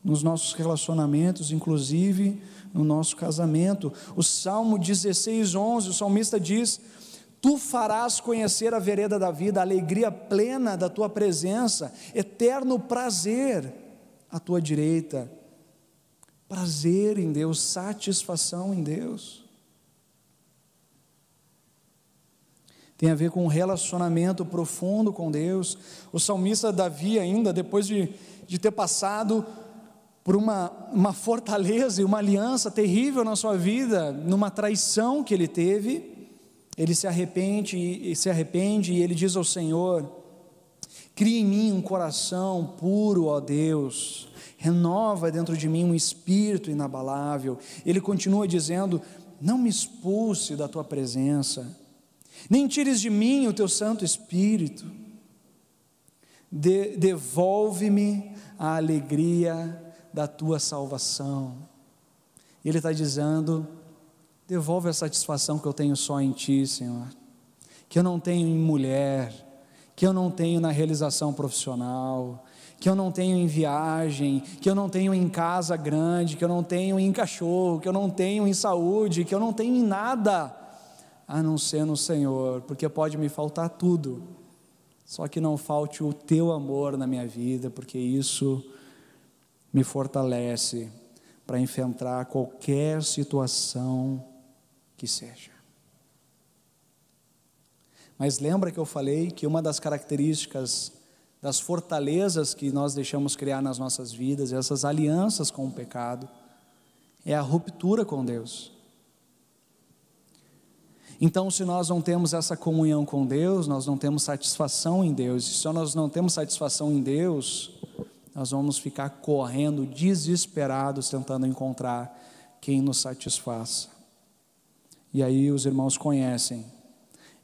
nos nossos relacionamentos, inclusive no nosso casamento. O Salmo 16, 11, o salmista diz: Tu farás conhecer a vereda da vida, a alegria plena da tua presença, eterno prazer à tua direita. Prazer em Deus, satisfação em Deus. Tem a ver com um relacionamento profundo com Deus. O salmista Davi, ainda, depois de, de ter passado por uma, uma fortaleza e uma aliança terrível na sua vida, numa traição que ele teve, ele se arrepende e se arrepende e ele diz ao Senhor: Cria em mim um coração puro, ó Deus. Renova dentro de mim um espírito inabalável. Ele continua dizendo: Não me expulse da tua presença, nem tires de mim o teu Santo Espírito. De, Devolve-me a alegria da tua salvação. Ele está dizendo: Devolve a satisfação que eu tenho só em Ti, Senhor. Que eu não tenho em mulher, que eu não tenho na realização profissional, que eu não tenho em viagem, que eu não tenho em casa grande, que eu não tenho em cachorro, que eu não tenho em saúde, que eu não tenho em nada, a não ser no Senhor, porque pode me faltar tudo, só que não falte o Teu amor na minha vida, porque isso me fortalece para enfrentar qualquer situação que seja. Mas lembra que eu falei que uma das características das fortalezas que nós deixamos criar nas nossas vidas, essas alianças com o pecado, é a ruptura com Deus. Então, se nós não temos essa comunhão com Deus, nós não temos satisfação em Deus, e se nós não temos satisfação em Deus, nós vamos ficar correndo desesperados tentando encontrar quem nos satisfaça. E aí os irmãos conhecem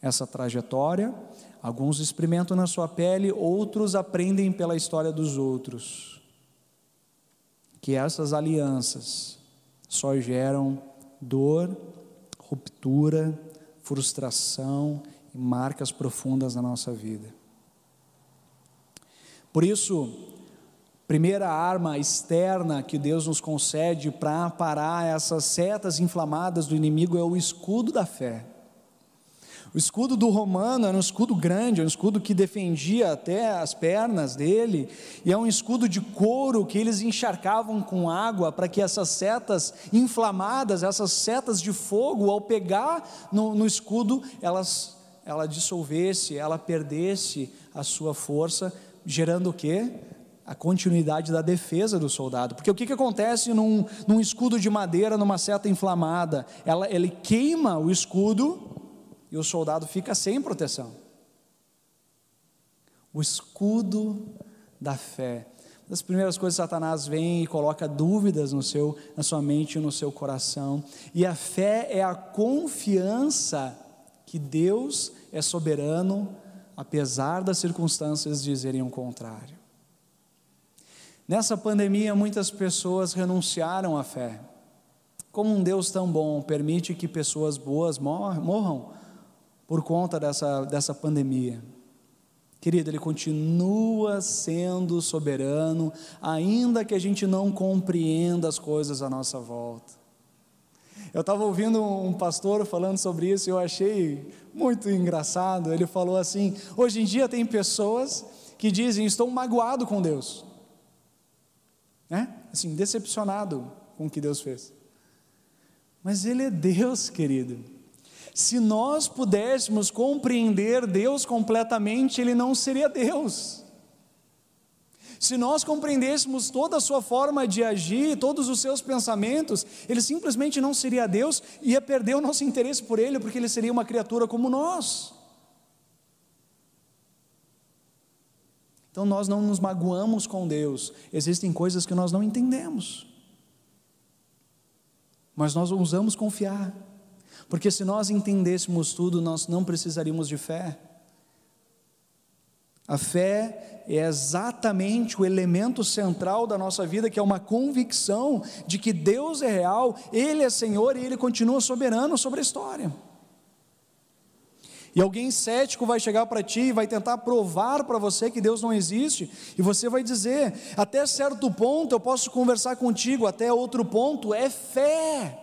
essa trajetória. Alguns experimentam na sua pele, outros aprendem pela história dos outros. Que essas alianças só geram dor, ruptura, frustração e marcas profundas na nossa vida. Por isso, primeira arma externa que Deus nos concede para parar essas setas inflamadas do inimigo é o escudo da fé. O escudo do romano era um escudo grande, um escudo que defendia até as pernas dele, e é um escudo de couro que eles encharcavam com água para que essas setas inflamadas, essas setas de fogo, ao pegar no, no escudo, elas, ela dissolvesse, ela perdesse a sua força, gerando o quê? A continuidade da defesa do soldado. Porque o que, que acontece num, num escudo de madeira, numa seta inflamada? Ela, ele queima o escudo e o soldado fica sem proteção. O escudo da fé. Das primeiras coisas que Satanás vem e coloca dúvidas no seu, na sua mente e no seu coração. E a fé é a confiança que Deus é soberano, apesar das circunstâncias dizerem o contrário. Nessa pandemia, muitas pessoas renunciaram à fé. Como um Deus tão bom permite que pessoas boas morram por conta dessa, dessa pandemia. Querido, Ele continua sendo soberano, ainda que a gente não compreenda as coisas à nossa volta. Eu estava ouvindo um pastor falando sobre isso e eu achei muito engraçado. Ele falou assim: hoje em dia tem pessoas que dizem, estou magoado com Deus, né? Assim, decepcionado com o que Deus fez. Mas Ele é Deus, querido. Se nós pudéssemos compreender Deus completamente, Ele não seria Deus. Se nós compreendêssemos toda a sua forma de agir, todos os seus pensamentos, ele simplesmente não seria Deus, ia perder o nosso interesse por ele, porque ele seria uma criatura como nós. Então nós não nos magoamos com Deus, existem coisas que nós não entendemos, mas nós ousamos confiar. Porque se nós entendêssemos tudo, nós não precisaríamos de fé. A fé é exatamente o elemento central da nossa vida, que é uma convicção de que Deus é real, Ele é Senhor e Ele continua soberano sobre a história. E alguém cético vai chegar para ti e vai tentar provar para você que Deus não existe, e você vai dizer: até certo ponto eu posso conversar contigo, até outro ponto é fé.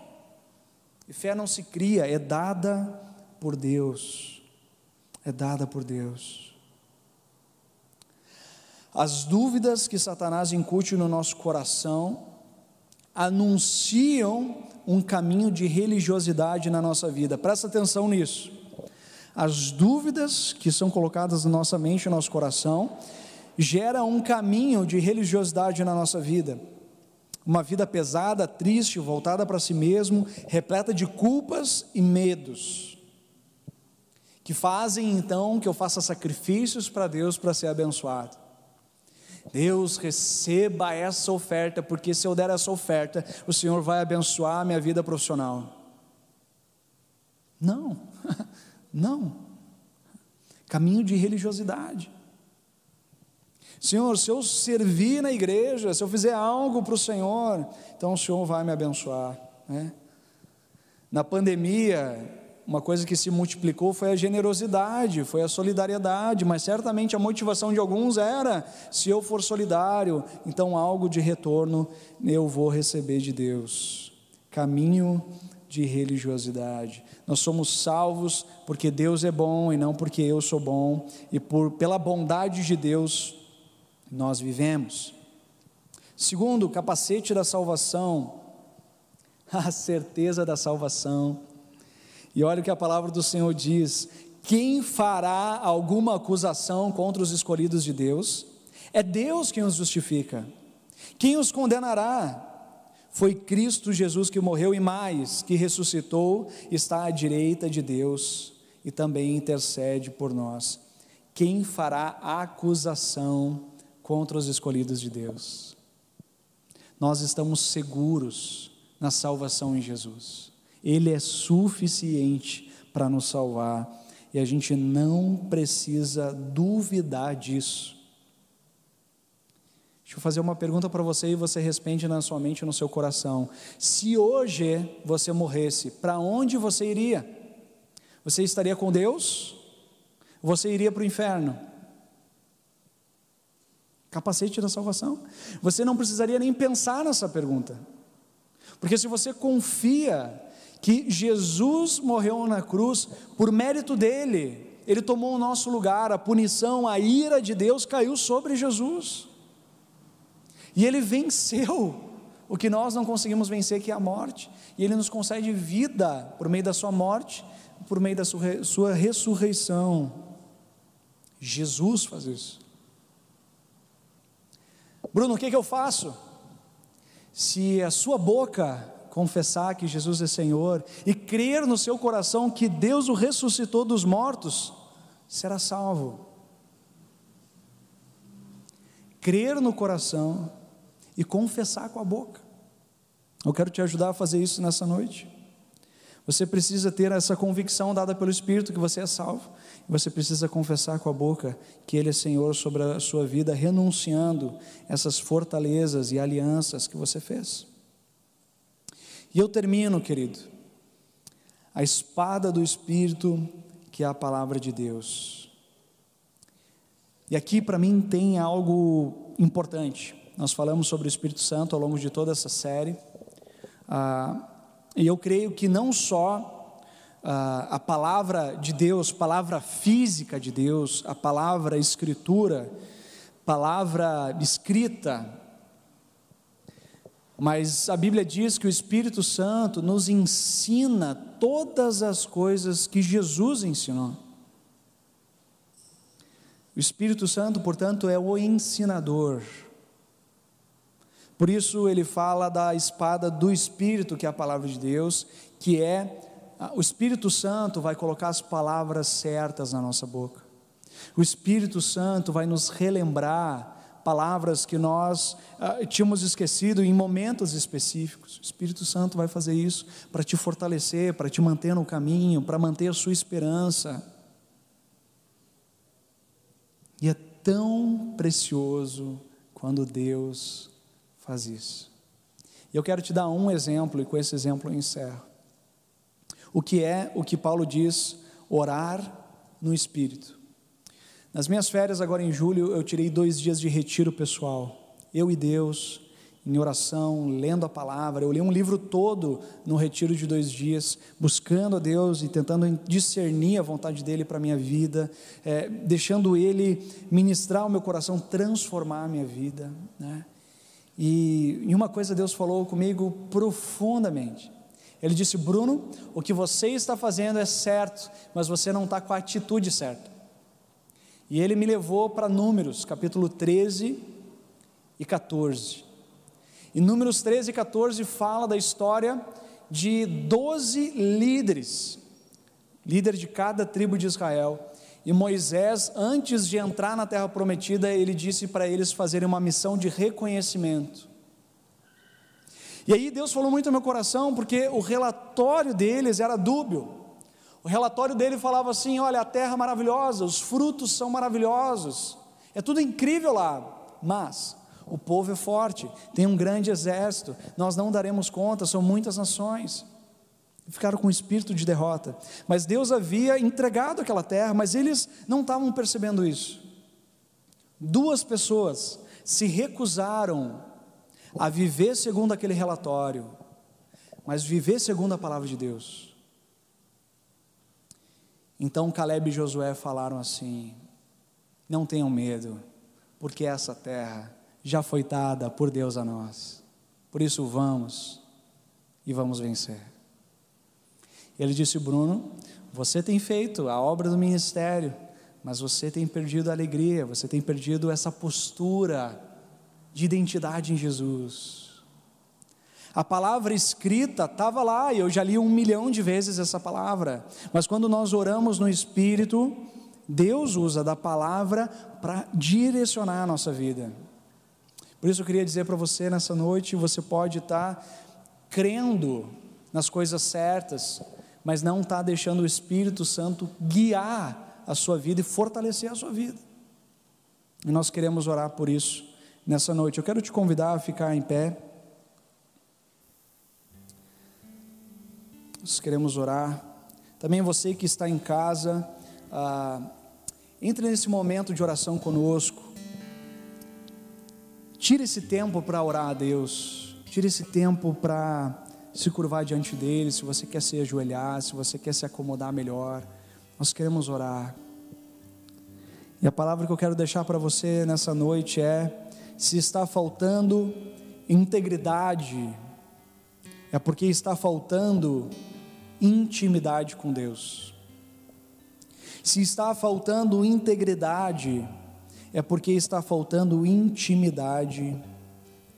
E fé não se cria, é dada por Deus. É dada por Deus. As dúvidas que Satanás incute no nosso coração anunciam um caminho de religiosidade na nossa vida. Presta atenção nisso. As dúvidas que são colocadas na nossa mente no nosso coração geram um caminho de religiosidade na nossa vida uma vida pesada, triste, voltada para si mesmo, repleta de culpas e medos, que fazem então que eu faça sacrifícios para Deus para ser abençoado. Deus receba essa oferta, porque se eu der essa oferta, o Senhor vai abençoar a minha vida profissional. Não, não. Caminho de religiosidade. Senhor, se eu servir na igreja, se eu fizer algo para o Senhor, então o Senhor vai me abençoar. Né? Na pandemia, uma coisa que se multiplicou foi a generosidade, foi a solidariedade, mas certamente a motivação de alguns era: se eu for solidário, então algo de retorno eu vou receber de Deus. Caminho de religiosidade. Nós somos salvos porque Deus é bom e não porque eu sou bom, e por pela bondade de Deus nós vivemos. Segundo, capacete da salvação, a certeza da salvação. E olha o que a palavra do Senhor diz: quem fará alguma acusação contra os escolhidos de Deus? É Deus quem os justifica. Quem os condenará? Foi Cristo Jesus que morreu e mais, que ressuscitou, está à direita de Deus e também intercede por nós. Quem fará acusação contra os escolhidos de Deus. Nós estamos seguros na salvação em Jesus. Ele é suficiente para nos salvar e a gente não precisa duvidar disso. Deixa eu fazer uma pergunta para você e você responde na sua mente e no seu coração. Se hoje você morresse, para onde você iria? Você estaria com Deus? Você iria para o inferno? Capacete da salvação. Você não precisaria nem pensar nessa pergunta. Porque se você confia que Jesus morreu na cruz por mérito dele, ele tomou o nosso lugar, a punição, a ira de Deus caiu sobre Jesus. E ele venceu o que nós não conseguimos vencer, que é a morte. E ele nos concede vida por meio da sua morte, por meio da sua ressurreição. Jesus faz isso. Bruno, o que, que eu faço? Se a sua boca confessar que Jesus é Senhor e crer no seu coração que Deus o ressuscitou dos mortos, será salvo. Crer no coração e confessar com a boca. Eu quero te ajudar a fazer isso nessa noite. Você precisa ter essa convicção dada pelo Espírito que você é salvo. Você precisa confessar com a boca que Ele é Senhor sobre a sua vida, renunciando essas fortalezas e alianças que você fez. E eu termino, querido, a espada do Espírito, que é a palavra de Deus. E aqui para mim tem algo importante. Nós falamos sobre o Espírito Santo ao longo de toda essa série. Ah, e eu creio que não só ah, a palavra de Deus, palavra física de Deus, a palavra escritura, palavra escrita, mas a Bíblia diz que o Espírito Santo nos ensina todas as coisas que Jesus ensinou. O Espírito Santo, portanto, é o ensinador. Por isso ele fala da espada do Espírito, que é a palavra de Deus, que é o Espírito Santo vai colocar as palavras certas na nossa boca. O Espírito Santo vai nos relembrar palavras que nós ah, tínhamos esquecido em momentos específicos. O Espírito Santo vai fazer isso para te fortalecer, para te manter no caminho, para manter a sua esperança. E é tão precioso quando Deus faz isso. E eu quero te dar um exemplo, e com esse exemplo eu encerro. O que é o que Paulo diz, orar no Espírito. Nas minhas férias, agora em julho, eu tirei dois dias de retiro pessoal. Eu e Deus, em oração, lendo a palavra. Eu li um livro todo no retiro de dois dias, buscando a Deus e tentando discernir a vontade dEle para a minha vida, é, deixando Ele ministrar o meu coração, transformar a minha vida. Né? E, e uma coisa Deus falou comigo profundamente. Ele disse: Bruno, o que você está fazendo é certo, mas você não está com a atitude certa. E ele me levou para Números, capítulo 13 e 14. E Números 13 e 14 fala da história de 12 líderes, líder de cada tribo de Israel, e Moisés, antes de entrar na terra prometida, ele disse para eles fazerem uma missão de reconhecimento. E aí Deus falou muito no meu coração, porque o relatório deles era dúbio. O relatório dele falava assim: olha, a terra é maravilhosa, os frutos são maravilhosos, é tudo incrível lá, mas o povo é forte, tem um grande exército, nós não daremos conta, são muitas nações ficaram com o espírito de derrota. Mas Deus havia entregado aquela terra, mas eles não estavam percebendo isso. Duas pessoas se recusaram a viver segundo aquele relatório, mas viver segundo a palavra de Deus. Então Caleb e Josué falaram assim: Não tenham medo, porque essa terra já foi dada por Deus a nós. Por isso vamos e vamos vencer. Ele disse: Bruno, você tem feito a obra do ministério, mas você tem perdido a alegria, você tem perdido essa postura de identidade em Jesus. A palavra escrita estava lá, e eu já li um milhão de vezes essa palavra, mas quando nós oramos no Espírito, Deus usa da palavra para direcionar a nossa vida. Por isso eu queria dizer para você nessa noite: você pode estar crendo nas coisas certas, mas não está deixando o Espírito Santo guiar a sua vida e fortalecer a sua vida. E nós queremos orar por isso nessa noite. Eu quero te convidar a ficar em pé. Nós queremos orar. Também você que está em casa, ah, entre nesse momento de oração conosco. Tire esse tempo para orar a Deus. Tire esse tempo para se curvar diante dele. Se você quer se ajoelhar, se você quer se acomodar melhor, nós queremos orar. E a palavra que eu quero deixar para você nessa noite é: se está faltando integridade, é porque está faltando intimidade com Deus. Se está faltando integridade, é porque está faltando intimidade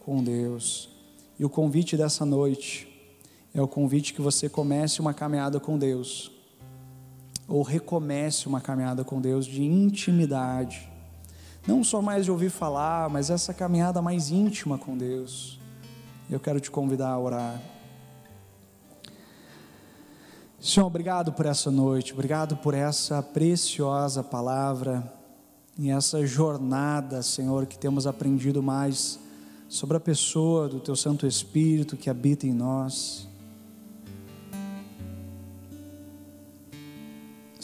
com Deus. E o convite dessa noite é o convite que você comece uma caminhada com Deus ou recomece uma caminhada com Deus de intimidade. Não só mais de ouvir falar, mas essa caminhada mais íntima com Deus. Eu quero te convidar a orar. Senhor, obrigado por essa noite, obrigado por essa preciosa palavra e essa jornada, Senhor, que temos aprendido mais sobre a pessoa do Teu Santo Espírito que habita em nós.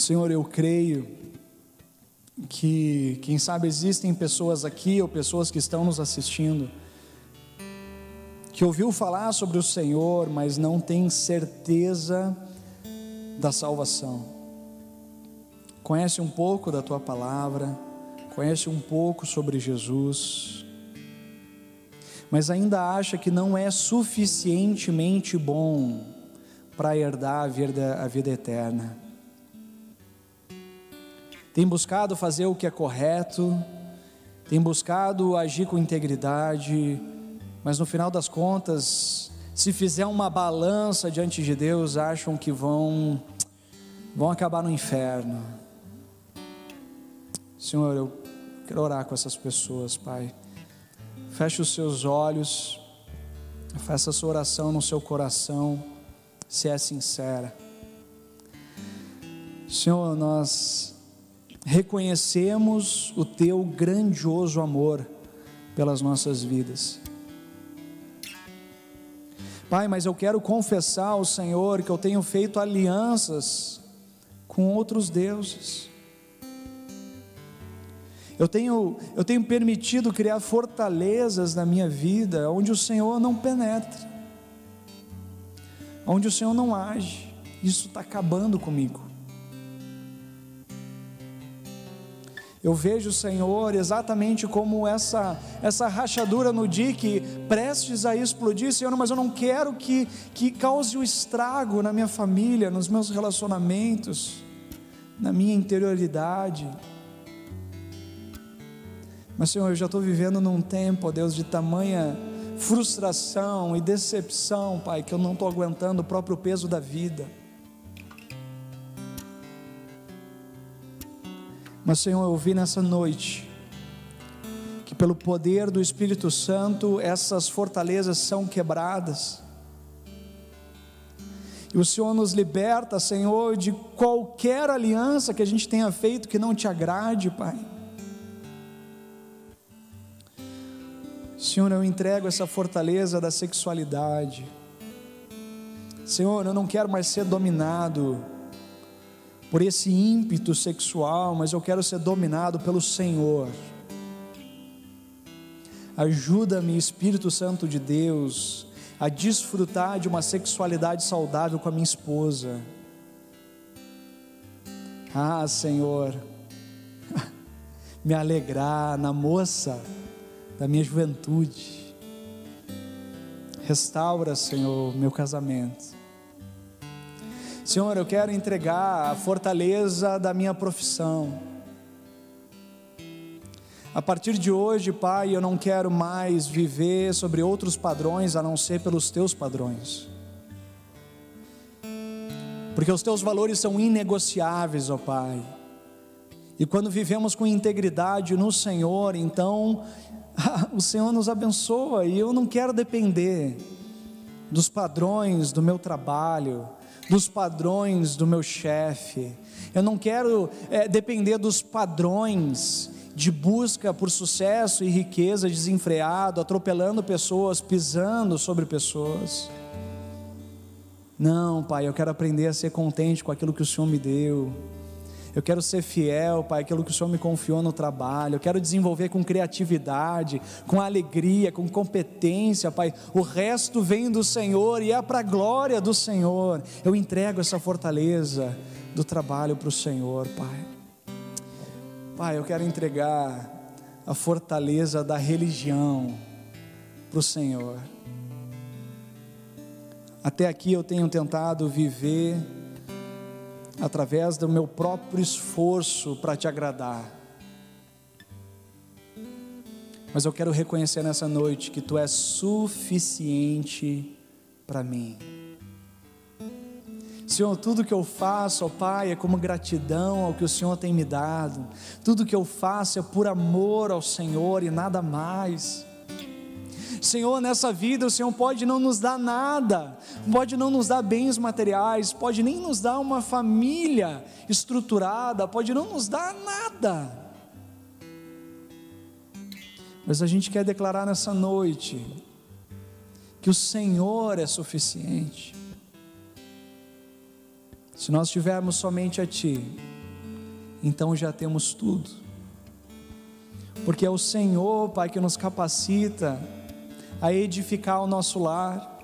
Senhor, eu creio que, quem sabe, existem pessoas aqui ou pessoas que estão nos assistindo que ouviu falar sobre o Senhor, mas não tem certeza da salvação. Conhece um pouco da tua palavra, conhece um pouco sobre Jesus, mas ainda acha que não é suficientemente bom para herdar a vida, a vida eterna tem buscado fazer o que é correto, tem buscado agir com integridade, mas no final das contas, se fizer uma balança diante de Deus, acham que vão vão acabar no inferno. Senhor, eu quero orar com essas pessoas, Pai. Feche os seus olhos, faça a sua oração no seu coração, se é sincera. Senhor, nós reconhecemos o teu grandioso amor pelas nossas vidas. Pai, mas eu quero confessar ao Senhor que eu tenho feito alianças com outros deuses. Eu tenho, eu tenho permitido criar fortalezas na minha vida onde o Senhor não penetra, onde o Senhor não age. Isso está acabando comigo. Eu vejo o Senhor exatamente como essa, essa rachadura no dique prestes a explodir, Senhor, mas eu não quero que, que cause um estrago na minha família, nos meus relacionamentos, na minha interioridade. Mas, Senhor, eu já estou vivendo num tempo, ó Deus, de tamanha frustração e decepção, Pai, que eu não estou aguentando o próprio peso da vida. Mas, Senhor, eu ouvi nessa noite que, pelo poder do Espírito Santo, essas fortalezas são quebradas. E o Senhor nos liberta, Senhor, de qualquer aliança que a gente tenha feito que não te agrade, Pai. Senhor, eu entrego essa fortaleza da sexualidade. Senhor, eu não quero mais ser dominado por esse ímpeto sexual, mas eu quero ser dominado pelo Senhor. Ajuda-me, Espírito Santo de Deus, a desfrutar de uma sexualidade saudável com a minha esposa. Ah, Senhor, me alegrar na moça da minha juventude. Restaura, Senhor, meu casamento. Senhor, eu quero entregar a fortaleza da minha profissão. A partir de hoje, Pai, eu não quero mais viver sobre outros padrões a não ser pelos teus padrões. Porque os teus valores são inegociáveis, ó Pai. E quando vivemos com integridade no Senhor, então o Senhor nos abençoa e eu não quero depender dos padrões do meu trabalho, dos padrões do meu chefe. Eu não quero é, depender dos padrões de busca por sucesso e riqueza desenfreado, atropelando pessoas, pisando sobre pessoas. Não, Pai, eu quero aprender a ser contente com aquilo que o Senhor me deu. Eu quero ser fiel, Pai, aquilo que o Senhor me confiou no trabalho. Eu quero desenvolver com criatividade, com alegria, com competência, Pai. O resto vem do Senhor e é para a glória do Senhor. Eu entrego essa fortaleza do trabalho para o Senhor, Pai. Pai, eu quero entregar a fortaleza da religião para o Senhor. Até aqui eu tenho tentado viver através do meu próprio esforço para te agradar. Mas eu quero reconhecer nessa noite que tu és suficiente para mim. Senhor, tudo que eu faço, ó Pai, é como gratidão ao que o Senhor tem me dado. Tudo que eu faço é por amor ao Senhor e nada mais. Senhor, nessa vida o Senhor pode não nos dar nada, pode não nos dar bens materiais, pode nem nos dar uma família estruturada, pode não nos dar nada. Mas a gente quer declarar nessa noite que o Senhor é suficiente. Se nós tivermos somente a Ti, então já temos tudo. Porque é o Senhor, Pai, que nos capacita a edificar o nosso lar.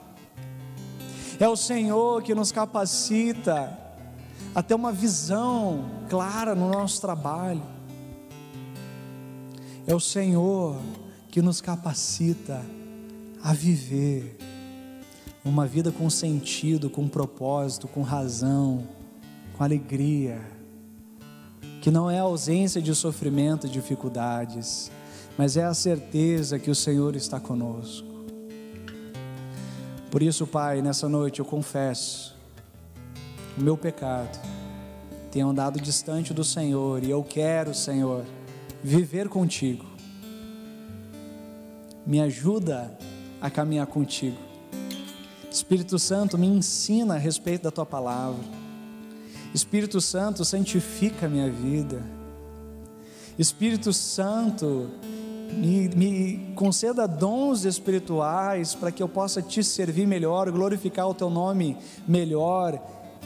É o Senhor que nos capacita a ter uma visão clara no nosso trabalho. É o Senhor que nos capacita a viver uma vida com sentido, com propósito, com razão, com alegria, que não é ausência de sofrimento e dificuldades, mas é a certeza que o Senhor está conosco. Por isso, Pai, nessa noite eu confesso o meu pecado, tenho andado distante do Senhor e eu quero, Senhor, viver contigo. Me ajuda a caminhar contigo. Espírito Santo, me ensina a respeito da tua palavra. Espírito Santo, santifica a minha vida. Espírito Santo, me, me conceda dons espirituais para que eu possa te servir melhor, glorificar o teu nome melhor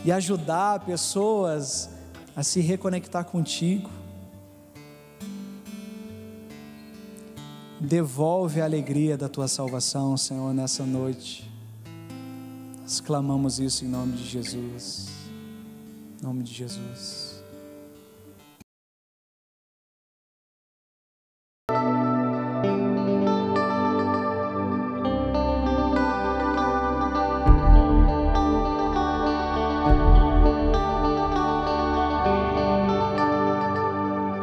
e ajudar pessoas a se reconectar contigo. Devolve a alegria da tua salvação, Senhor, nessa noite. Nós clamamos isso em nome de Jesus. Em nome de Jesus.